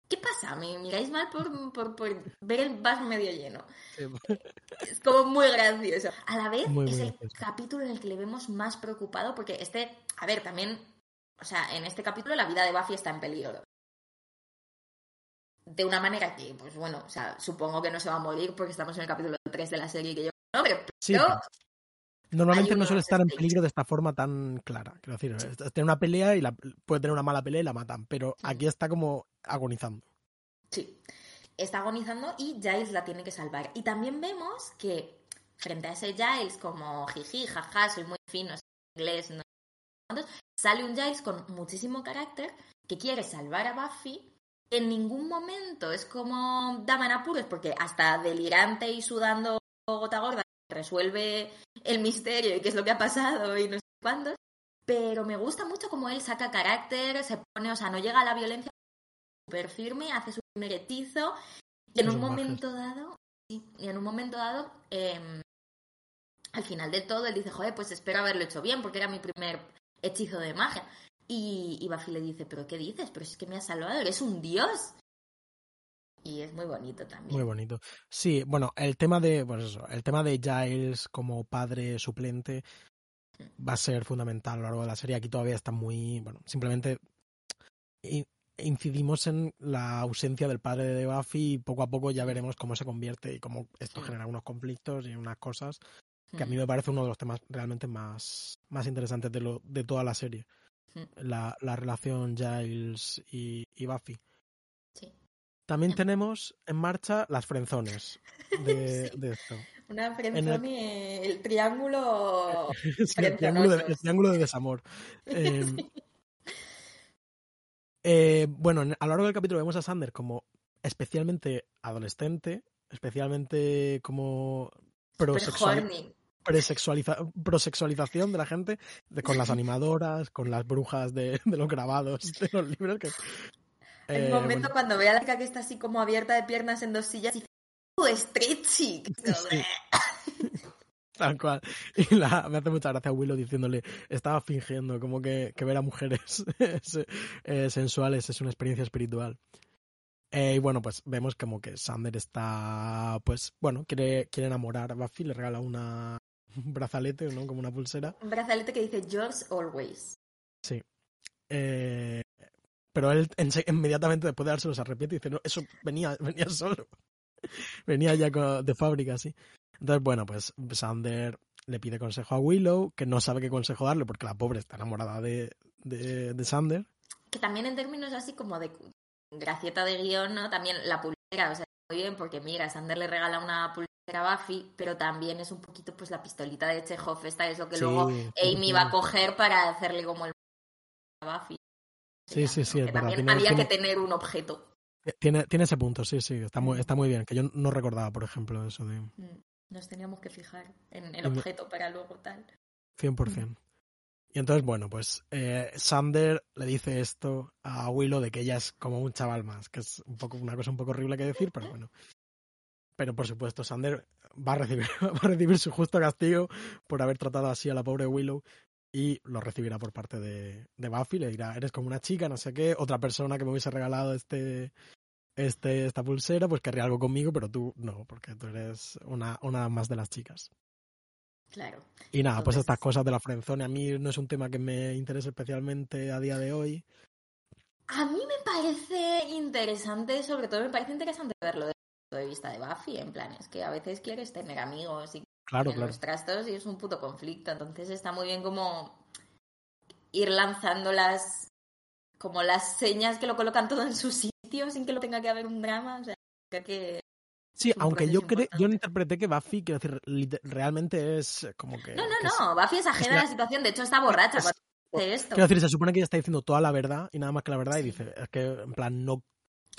¿Qué pasa? ¿Me miráis mal por, por, por ver el vaso medio lleno? Sí. Es como muy gracioso. A la vez muy, es el capítulo en el que le vemos más preocupado porque este, a ver, también, o sea, en este capítulo la vida de Buffy está en peligro. De una manera que, pues bueno, o sea, supongo que no se va a morir porque estamos en el capítulo 3 de la serie que yo no, pero, sí, pero Normalmente no suele estar en peligro de esta forma tan clara. Quiero decir, sí. tiene una pelea y la, puede tener una mala pelea y la matan, pero sí. aquí está como agonizando. Sí, está agonizando y Giles la tiene que salvar. Y también vemos que frente a ese Giles como jiji, jaja, soy muy fino, soy inglés, no sale un Giles con muchísimo carácter que quiere salvar a Buffy. En ningún momento es como dama en apuros, porque hasta delirante y sudando gota gorda resuelve el misterio y qué es lo que ha pasado y no sé cuántos. Pero me gusta mucho como él saca carácter, se pone, o sea, no llega a la violencia súper firme, hace su primer hechizo y en un momento dado, y en un momento dado, eh, al final de todo, él dice, joder, pues espero haberlo hecho bien porque era mi primer hechizo de magia. Y, y Buffy le dice, pero ¿qué dices? Pero es que me has salvado, eres un dios. Y es muy bonito también. Muy bonito. Sí, bueno, el tema de, pues eso, el tema de Giles como padre suplente va a ser fundamental a lo largo de la serie. Aquí todavía está muy, bueno, simplemente incidimos en la ausencia del padre de Buffy y poco a poco ya veremos cómo se convierte y cómo esto genera unos conflictos y unas cosas que a mí me parece uno de los temas realmente más, más interesantes de, lo, de toda la serie. La, la relación Giles y, y Buffy. Sí. También tenemos en marcha las frenzones de, sí. de esto. Una frenzone, el... el... triángulo. sí, el, triángulo de, el, triángulo de, desamor. Eh, sí. eh, bueno, a lo largo del capítulo vemos a Sander como especialmente adolescente, especialmente como prosexual, prosexualización de la gente, de, con las animadoras, con las brujas de, de los grabados de los libros. Que, el eh, momento bueno. cuando ve a la chica que está así como abierta de piernas en dos sillas y dice, ¡Oh, stretchy! Sí. Tal cual. Y la, me hace mucha gracia Willow diciéndole, estaba fingiendo, como que, que ver a mujeres eh, sensuales es una experiencia espiritual. Eh, y bueno, pues vemos como que Sander está, pues, bueno, quiere, quiere enamorar a Buffy, le regala una, un brazalete, ¿no? Como una pulsera. Un brazalete que dice Yours Always. Sí. Eh, pero él en, inmediatamente después de dárselo se arrepiente y dice, no, eso venía, venía solo. venía ya de fábrica, sí. Entonces, bueno, pues Sander le pide consejo a Willow, que no sabe qué consejo darle porque la pobre está enamorada de, de, de Sander. Que también en términos así como de gracieta de guion, ¿no? También la pulsera, o sea, muy bien, porque mira, Sander le regala una pulsera a Buffy, pero también es un poquito pues la pistolita de Chekhov, esta es lo que sí, luego Amy sí. va a coger para hacerle como el Buffy. Sí, sí, sí, es verdad. También había tiene, que tener un objeto. Tiene, tiene ese punto, sí, sí, está muy, está muy bien, que yo no recordaba, por ejemplo, eso de... Nos teníamos que fijar en el objeto para luego tal. 100%. Y entonces, bueno, pues eh, Sander le dice esto a Willow de que ella es como un chaval más, que es un poco una cosa un poco horrible que decir, pero bueno. Pero por supuesto, Sander va a recibir, va a recibir su justo castigo por haber tratado así a la pobre Willow y lo recibirá por parte de, de Buffy. Le dirá, eres como una chica, no sé qué, otra persona que me hubiese regalado este, este, esta pulsera, pues querría algo conmigo, pero tú no, porque tú eres una, una más de las chicas. Claro. Y nada, pues estas cosas de la frenzone a mí no es un tema que me interese especialmente a día de hoy. A mí me parece interesante, sobre todo me parece interesante verlo punto de vista de Buffy, en plan, es que a veces quieres tener amigos y claro, claro. los trastos y es un puto conflicto, entonces está muy bien como ir lanzando las como las señas que lo colocan todo en su sitio sin que lo tenga que haber un drama, o sea, creo que Sí, aunque yo creo, yo importante. interpreté que Buffy, quiero decir, realmente es como que. No, no, que es- no, Buffy es ajena a la situación, de hecho está borracha es- cuando hace esto. Quiero decir, se supone que ella está diciendo toda la verdad y nada más que la verdad y dice, es que en plan no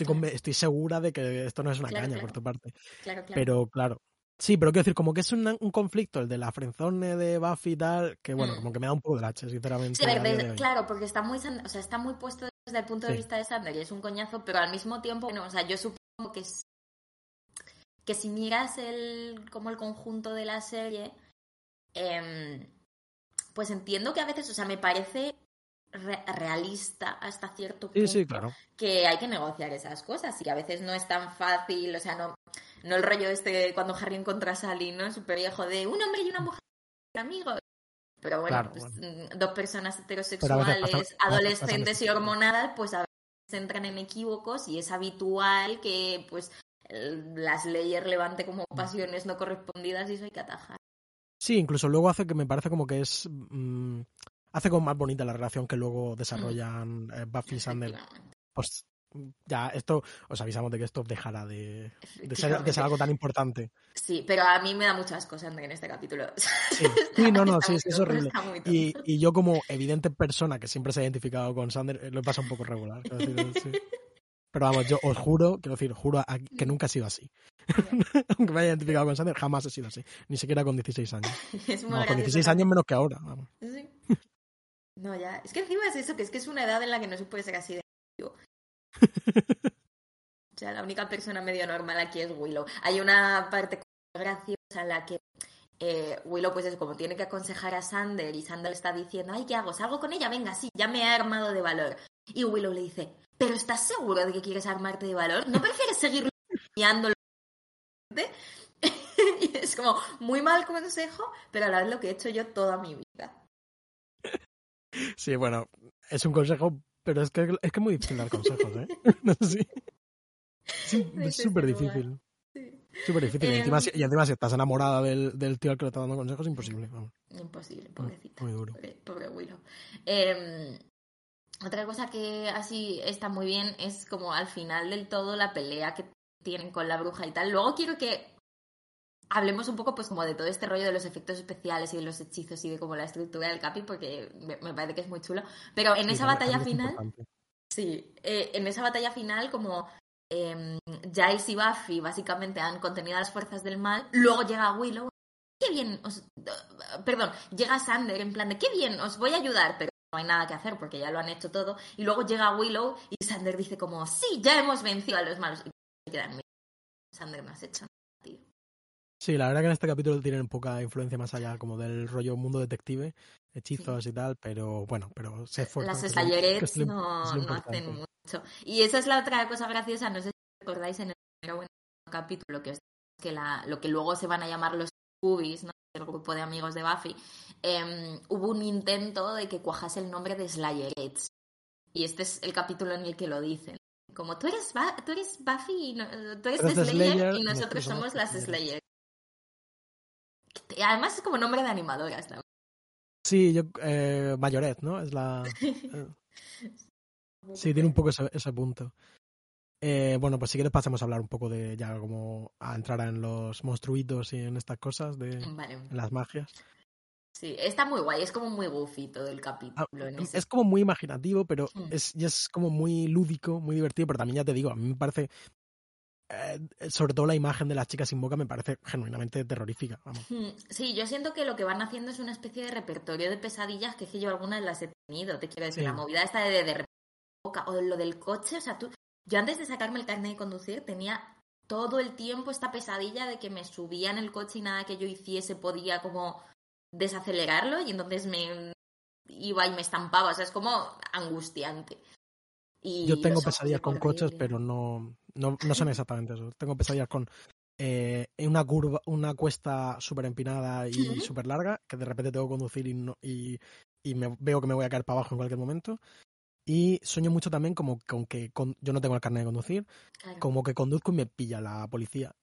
estoy, estoy segura de que esto no es una Claro, caña claro. por tu parte. Claro, claro. Pero claro. Sí, pero quiero decir, como que es un, un conflicto, el de la frenzone de Buffy y tal, que bueno, Mm. como que me da un poco de lache, sinceramente. Sí, desde- claro, porque está muy, o sea, está muy puesto desde el punto de Sí. vista de Sander y es un coñazo, pero al mismo tiempo, o sea, yo supongo que, que si miras el, como el conjunto de la serie, em, pues entiendo que a veces, o sea, me parece re- realista hasta cierto punto Sí, sí, claro. que hay que negociar esas cosas y que a veces no es tan fácil, o sea, no, no el rollo este cuando Harry encuentra a Sally, ¿no? Súper viejo de un hombre y una mujer amigos. Pero bueno, Claro, pues, bueno. mm, dos personas heterosexuales, pasa- adolescentes y hormonadas, pues a veces entran en equívocos y es habitual que pues el- la Slayer levante como Mm. pasiones no correspondidas y eso hay que atajar. Sí, incluso luego hace que me parece como que es. mm, hace como más bonita la relación que luego desarrollan eh, Buffy y Sander. Pues ya, esto, os avisamos de que esto dejará de, de, ser, de Efectivamente. ser algo tan importante. Sí, pero a mí me da muchas cosas en este capítulo. Sí, sí, no, no, sí, es horrible. Y, y yo como evidente persona que siempre se ha identificado con Sander, eh, lo he pasado un poco regular. decir, sí. Pero vamos, yo os juro, quiero decir, juro a- que nunca he sido así. Aunque me haya identificado con Sander, jamás he sido así. Ni siquiera con 16 años. Es muy No, con gracioso 16 también. años menos que ahora. Vamos. Sí. No, ya. Es que encima es eso, que es que es una edad en la que no se puede ser así de. O sea, la única persona medio normal aquí es Willow. Hay una parte graciosa en la que eh, Willow, pues es como tiene que aconsejar a Sander y Sander le está diciendo, ay, ¿qué hago? ¿Salgo con ella? Venga, sí, ya me he armado de valor. Y Willow le dice, ¿pero estás seguro de que quieres armarte de valor? ¿No prefieres seguir liándolo? y es como muy mal consejo, pero a la vez lo que he hecho yo toda mi vida. Sí, bueno, es un consejo, pero es que es que es muy difícil dar consejos, ¿eh? No sé es súper difícil. Súper difícil. Y Em, encima, si- y encima si estás enamorada del, del tío al que le está dando consejos, imposible. Vamos. Imposible, pobrecita. Muy duro. Pobre, pobre Willow. Eh, otra cosa que así está muy bien es como al final del todo la pelea que tienen con la bruja y tal. Luego quiero que hablemos un poco pues como de todo este rollo de los efectos especiales y de los hechizos y de como la estructura del capi porque me, me parece que es muy chulo. Pero en Sí, esa batalla es final... Sí, eh, en esa batalla final, como eh, Giles y Buffy básicamente han contenido a las fuerzas del mal, luego llega Willow. Qué bien, os, uh, perdón, llega Sander en plan de qué bien, os voy a ayudar, pero no hay nada que hacer porque ya lo han hecho todo. Y luego llega Willow y Sander dice como, sí, ya hemos vencido a los malos. Y quedan, "Mira, Sander no has hecho. Sí, la verdad que en este capítulo tienen poca influencia más allá como del rollo mundo detective, hechizos y tal, pero bueno, pero se esfuerzan. Las Slayerets no, no hacen mucho. Y esa es la otra cosa graciosa, no sé si recordáis en el primero o en el capítulo que, os- que la, lo que luego se van a llamar los Scoobies, ¿no? el grupo de amigos de Buffy, em, hubo un intento de que cuajase el nombre de Slayerets. Y este es el capítulo en el que lo dicen. Como tú eres, Ba- tú eres Buffy, y no- tú eres Slayer, Slayer y nosotros somos las. Slayer. Además es como nombre de animadoras también. Sí, yo, eh, Mayoret, ¿no? Es la... eh, sí, tiene un poco ese, ese punto. Eh, bueno, pues si quieres pasemos a hablar un poco de ya como a entrar en los monstruitos y en estas cosas, de Vale. en las magias. Sí, está muy guay, es como muy goofy todo el Ah, capítulo. en ese es como muy imaginativo, pero Mm. es, y es como muy lúdico, muy divertido, pero también ya te digo, a mí me parece eh, sobre todo la imagen de las chicas sin boca me parece genuinamente terrorífica. Hmm, sí, yo siento que lo que van haciendo es una especie de repertorio de pesadillas que es que yo algunas las he tenido. Te quiero decir, la movida esta de, de, boca o lo del coche. O sea, tú, yo antes de sacarme el carnet de conducir tenía todo el tiempo esta pesadilla de que me subía en el coche y nada que yo hiciese podía como desacelerarlo y entonces me iba y me estampaba. O sea, es como angustiante. Yo tengo pesadillas con coches, pero no, no, no, son exactamente eso. Tengo pesadillas con eh, una curva, una cuesta súper empinada y súper larga, que de repente tengo que conducir y, no, y, y me, veo que me voy a caer para abajo en cualquier momento. Y sueño mucho también como con que yo no tengo el carnet de conducir, como que conduzco y me pilla la policía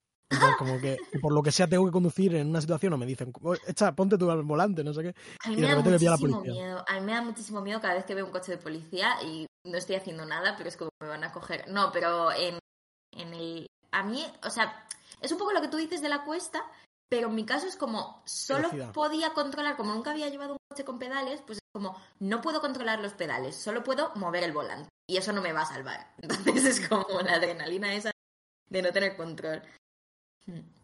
como que por lo que sea tengo que conducir en una situación o me dicen, echa, ponte tú al volante, no sé qué. A mí me da muchísimo miedo. A mí me da muchísimo miedo cada vez que veo un coche de policía y no estoy haciendo nada, pero es como me van a coger. No, pero en, en el... A mí, o sea, es un poco lo que tú dices de la cuesta, pero en mi caso es como solo podía controlar, como nunca había llevado un coche con pedales, pues es como no puedo controlar los pedales, solo puedo mover el volante. Y eso no me va a salvar. Entonces es como la adrenalina esa de no tener control. Hmm.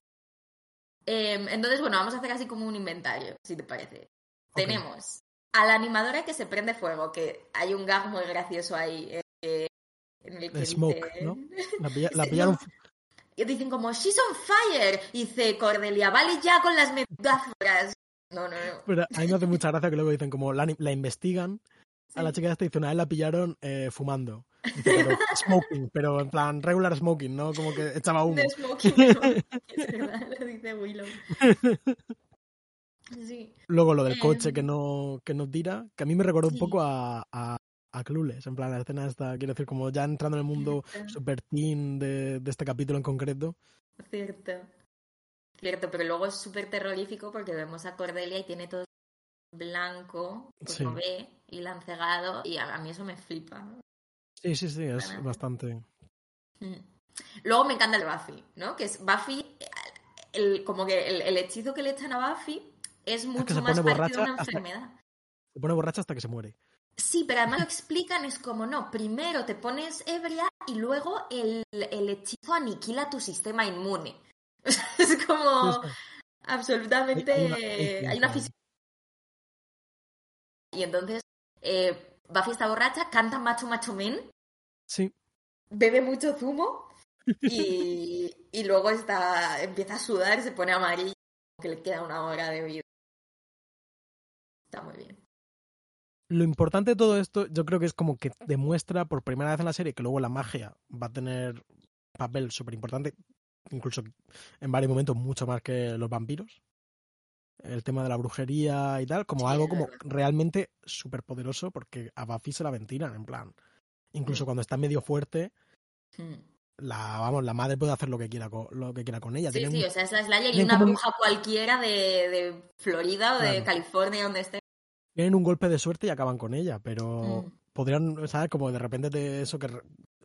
Em, entonces, bueno, vamos a hacer así como un inventario, si te parece. Tenemos a la animadora que se prende fuego, que hay un gag muy gracioso ahí. Eh, en el que Smoke, ¿no? La, pillaron. Y dicen como, she's on fire. Y dice Cordelia, vale ya con las metáforas. No, no, no. Pero a mí me hace mucha gracia que luego dicen como, la, la investigan. A la chica esta dice, una vez la pillaron eh, fumando pero smoking, pero en plan regular smoking, ¿no? Como que echaba humo. smoking, es verdad, lo dice Willow. Sí. Luego lo del coche em. que no, que no tira, que a mí me recordó un poco a, a, a, Clueless, en plan la escena esta, quiero decir, como ya entrando en el mundo super teen de, de este capítulo en concreto. Cierto. Cierto, pero luego es súper terrorífico porque vemos a Cordelia y tiene todo blanco, que no ve, y la han cegado, y a, a mí eso me flipa. Sí, sí, sí, es bastante. Mm. Luego me encanta el Buffy, ¿no? Que es Buffy, el, como que el, hechizo que le echan a Buffy es mucho más parecido a una enfermedad. Se pone borracha hasta que se muere. Sí, pero además lo explican, es como, no, primero te pones ebria y luego el, el hechizo aniquila tu sistema inmune. es como absolutamente... Hay una, física. Y entonces eh, Buffy está borracha, canta Macho Macho Men. Sí. Bebe mucho zumo y, y luego está, empieza a sudar, se pone amarillo, que le queda una hora de vida. Está muy bien. Lo importante de todo esto, yo creo que es como que demuestra por primera vez en la serie que luego la magia va a tener papel súper importante, incluso en varios momentos mucho más que los vampiros el tema de la brujería y tal, como algo como realmente súper poderoso, porque a Buffy se la ventilan, en plan. Incluso mm. cuando está medio fuerte, mm. la, vamos, la madre puede hacer lo que quiera con, lo que quiera con ella. Sí, sí, o sea, es la Slayer y una bruja cualquiera de, de, Florida o de California, donde esté. Tienen un golpe de suerte y acaban con ella, pero mm. podrían, ¿sabes? Como de repente de eso que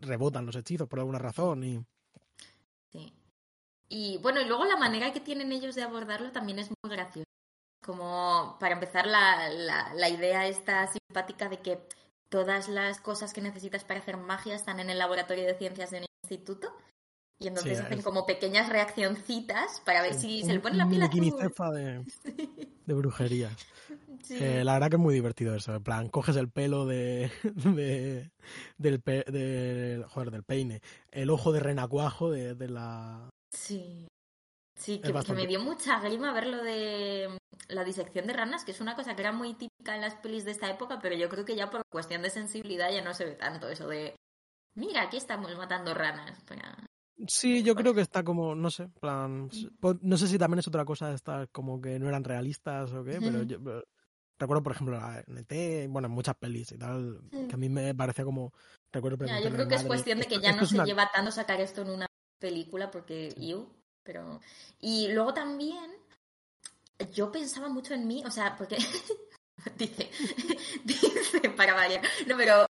rebotan los hechizos por alguna razón y... Sí. Y bueno, y luego la manera que tienen ellos de abordarlo también es muy graciosa. Como para empezar, la, la, idea esta simpática de que todas las cosas que necesitas para hacer magia están en el laboratorio de ciencias de un instituto. Y entonces hacen como pequeñas reaccioncitas para ver si se le pone la pila. de, de brujería. Eh, la verdad que es muy divertido eso. En plan, coges el pelo de, de del, joder, del peine, el ojo de renacuajo de, de la, Sí. Sí, que, me dio mucha grima ver lo de mm, la disección de ranas, que es una cosa que era muy típica en las pelis de esta época, pero yo creo que ya por cuestión de sensibilidad ya no se ve tanto eso de, mira, aquí estamos matando ranas. Sí, yo creo que está como, no sé, plan, no sé si también es otra cosa esta como que no eran realistas o qué, pero yo recuerdo, por ejemplo, en ET, bueno, en muchas pelis y tal, que a mí me parecía como, recuerdo Yo creo que es cuestión de que ya no se lleva tanto sacar esto en una película porque yo, pero... Y luego también yo pensaba mucho en mí, o sea, porque dice, dice para variar, no, pero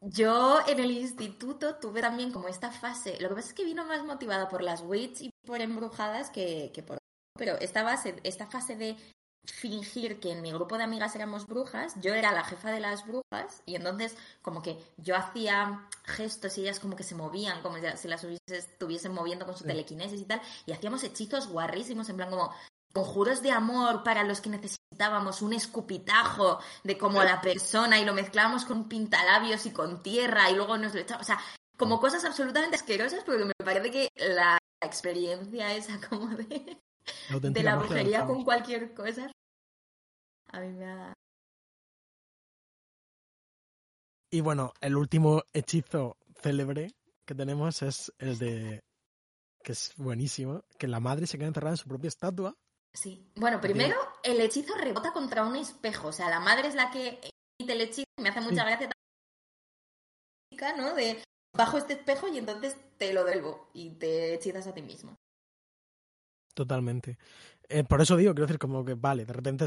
yo en el instituto tuve también como esta fase, lo que pasa es que vino más motivada por las wits y por embrujadas que, que por... Pero esta, base, esta fase de fingir que en mi grupo de amigas éramos brujas, yo era la jefa de las brujas y entonces como que yo hacía gestos y ellas como que se movían, como si las estuviesen moviendo con su telequinesis y tal, y hacíamos hechizos guarrísimos, en plan como conjuros de amor para los que necesitábamos, un escupitajo de como la persona y lo mezclábamos con pintalabios y con tierra y luego nos lo echábamos, o sea, como cosas absolutamente asquerosas porque me parece que la experiencia esa como de de la brujería con cualquier cosa. A mí me ha... Y bueno, el último hechizo célebre que tenemos es el de que es buenísimo, que la madre se queda encerrada en su propia estatua. Sí. Bueno, primero el hechizo rebota contra un espejo, o sea, la madre es la que emite el hechizo, me hace mucha gracia ¿no? De bajo este espejo y entonces te lo devuelvo y te hechizas a ti mismo. Totalmente. Eh, por eso digo, quiero decir, como que vale, de repente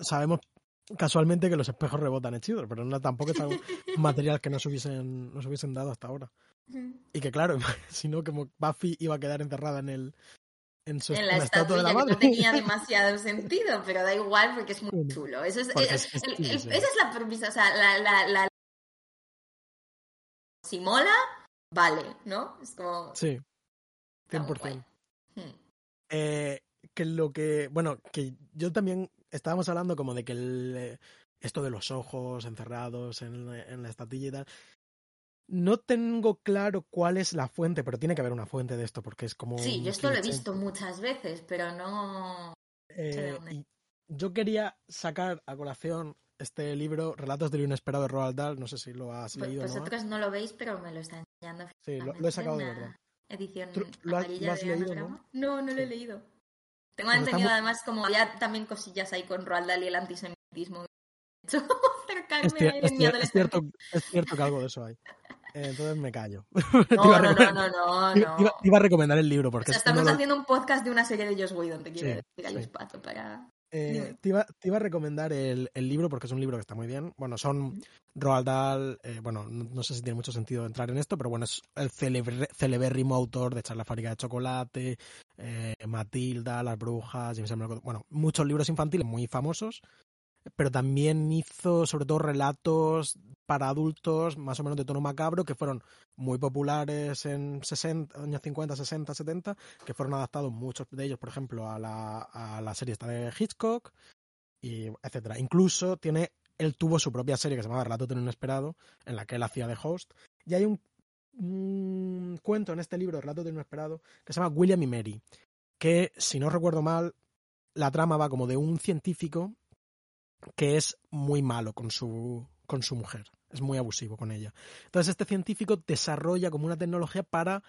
sabemos casualmente que los espejos rebotan hechizos, pero no tampoco es algo material que nos hubiesen, nos hubiesen dado hasta ahora. Y que claro, si no, como Buffy iba a quedar enterrada en el en, su, en la, estatua de la madre. no tenía demasiado sentido, pero da igual porque es muy chulo. Eso es, Esa es la premisa, o sea, la, la, la... si mola, vale, ¿no? Es como... Sí, 100%. Eh, que lo que, bueno, que yo también estábamos hablando como de que el, eh, esto de los ojos encerrados en, en, la estatilla y tal, no tengo claro cuál es la fuente, pero tiene que haber una fuente de esto porque es como... Sí, yo esto lo he visto muchas veces, pero no... Eh, yo quería sacar a colación este libro, Relatos del Inesperado de Roald Dahl, no sé si lo has pues, leído. Vosotros no, lo veis, pero me lo está enseñando. Sí, lo, he sacado de verdad edición ¿Lo, has, leído, ¿no? ¿no? lo he leído. Tengo entendido además como había también cosillas ahí con Roald Dahl y el antisemitismo. es, es, cierto, es cierto que algo de eso hay. Entonces me callo. No, no, no, no, no, Iba, iba, a recomendar el libro porque... estamos haciendo un podcast de una serie de Joss Whedon, te quiero decir, para... Eh, te, iba, te, iba, a recomendar el, libro porque es un libro que está muy bien. Bueno, son Roald Dahl, eh, bueno, no, sé si tiene mucho sentido entrar en esto, pero bueno, es el celebérrimo autor de Echar la fábrica de chocolate, eh, Matilda, Las brujas, James bueno, muchos libros infantiles muy famosos, pero también hizo sobre todo relatos para adultos, más o menos de tono macabro, que fueron muy populares en 60, años 50, 60, 70, que fueron adaptados muchos de ellos, por ejemplo, a la, a la serie esta de Hitchcock, y etcétera. Incluso tiene, él tuvo su propia serie que se llamaba Relato de un Inesperado, en la que él hacía de host, y hay un, un cuento en este libro, Relato de un Inesperado, que se llama William y Mary, que, si no recuerdo mal, la trama va como de un científico que es muy malo con su, con su mujer, es muy abusivo con ella. Entonces este científico desarrolla como una tecnología para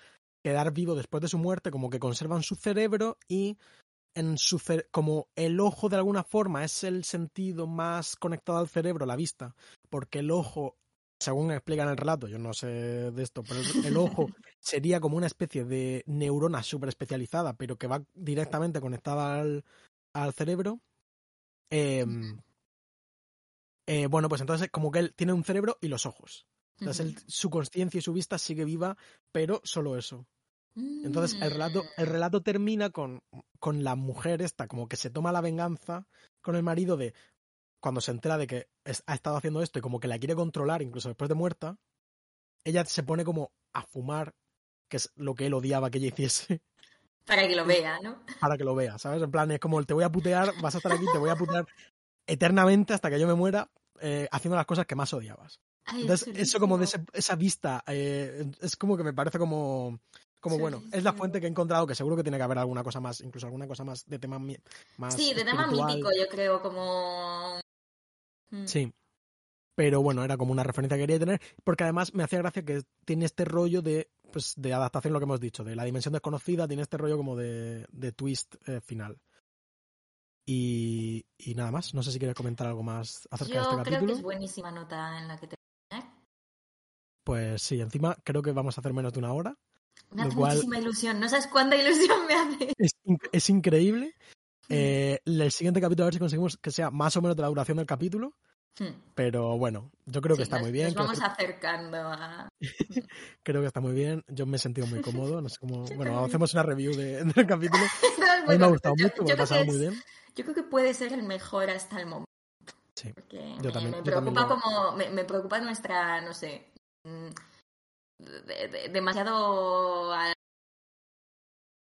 quedar vivo después de su muerte, como que conservan su cerebro y en su como el ojo de alguna forma es el sentido más conectado al cerebro, la vista, porque el ojo, según explica en el relato, yo no sé de esto, pero el, ojo sería como una especie de neurona súper especializada, pero que va directamente conectada al, al cerebro. Eh, eh, bueno, pues entonces como que él tiene un cerebro y los ojos. Entonces su conciencia y su vista sigue viva, pero solo eso. Entonces el relato, el mm. relato termina con, con la mujer esta, como que se toma la venganza con el marido de cuando se entera de que ha estado haciendo esto y como que la quiere controlar incluso después de muerta, ella se pone como a fumar, que es lo que él odiaba que ella hiciese. Para que lo vea, ¿no? Para que lo vea, ¿sabes? En plan, es como, te voy a putear, vas a estar aquí, te voy a putear eternamente hasta que yo me muera eh, haciendo las cosas que más odiabas. Entonces, eso como de esa vista, eh, es como que me parece como, como bueno, es la fuente que he encontrado, que seguro que tiene que haber alguna cosa más, incluso alguna cosa más de tema más. Sí, de tema mítico, yo creo, como. Mm. Sí. Pero bueno, era como una referencia que quería tener, porque además me hacía gracia que tiene este rollo de, pues, de adaptación, lo que hemos dicho, de la dimensión desconocida, tiene este rollo como de, de twist eh, final. Y, nada más, no sé si quieres comentar algo más acerca de este capítulo. Yo creo que es buenísima nota en la que te... Pues sí, encima creo que vamos a hacer menos de una hora. Me hace muchísima ilusión, no sabes cuánta ilusión me hace. Es, increíble. Hmm. Eh, el siguiente capítulo a ver si conseguimos que sea más o menos de la duración del capítulo. Hmm. Pero bueno, yo creo que está muy bien. Nos vamos acercando a. creo que está muy bien. Yo me he sentido muy cómodo. No sé cómo. Bueno, hacemos una review de, del capítulo. a mí me ha gustado mucho, me ha pasado muy bien. Yo creo que puede ser el mejor hasta el momento. Sí. Porque Yo me, también- me yo preocupa como. Me, me preocupa nuestra, no sé. mm, de- de- demasiado a-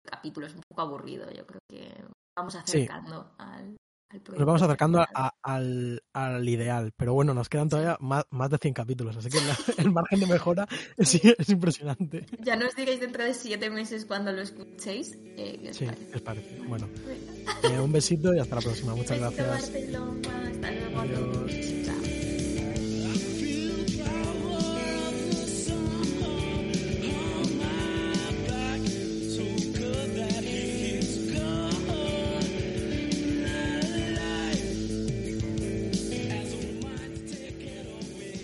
capítulos, un poco aburrido. Yo creo que vamos Sí. acercando al, Nos vamos acercando a- al, al ideal, pero bueno, nos quedan todavía más, más de 100 capítulos, así que la- el margen de mejora es, es impresionante. Ya nos diréis dentro de siete meses cuando lo escuchéis. eh, ¿qué os Sí, parece? ¿qué os parece? Bueno, eh, un besito y hasta la próxima. Muchas Besito, gracias. Barcelona. Hasta luego. Adiós.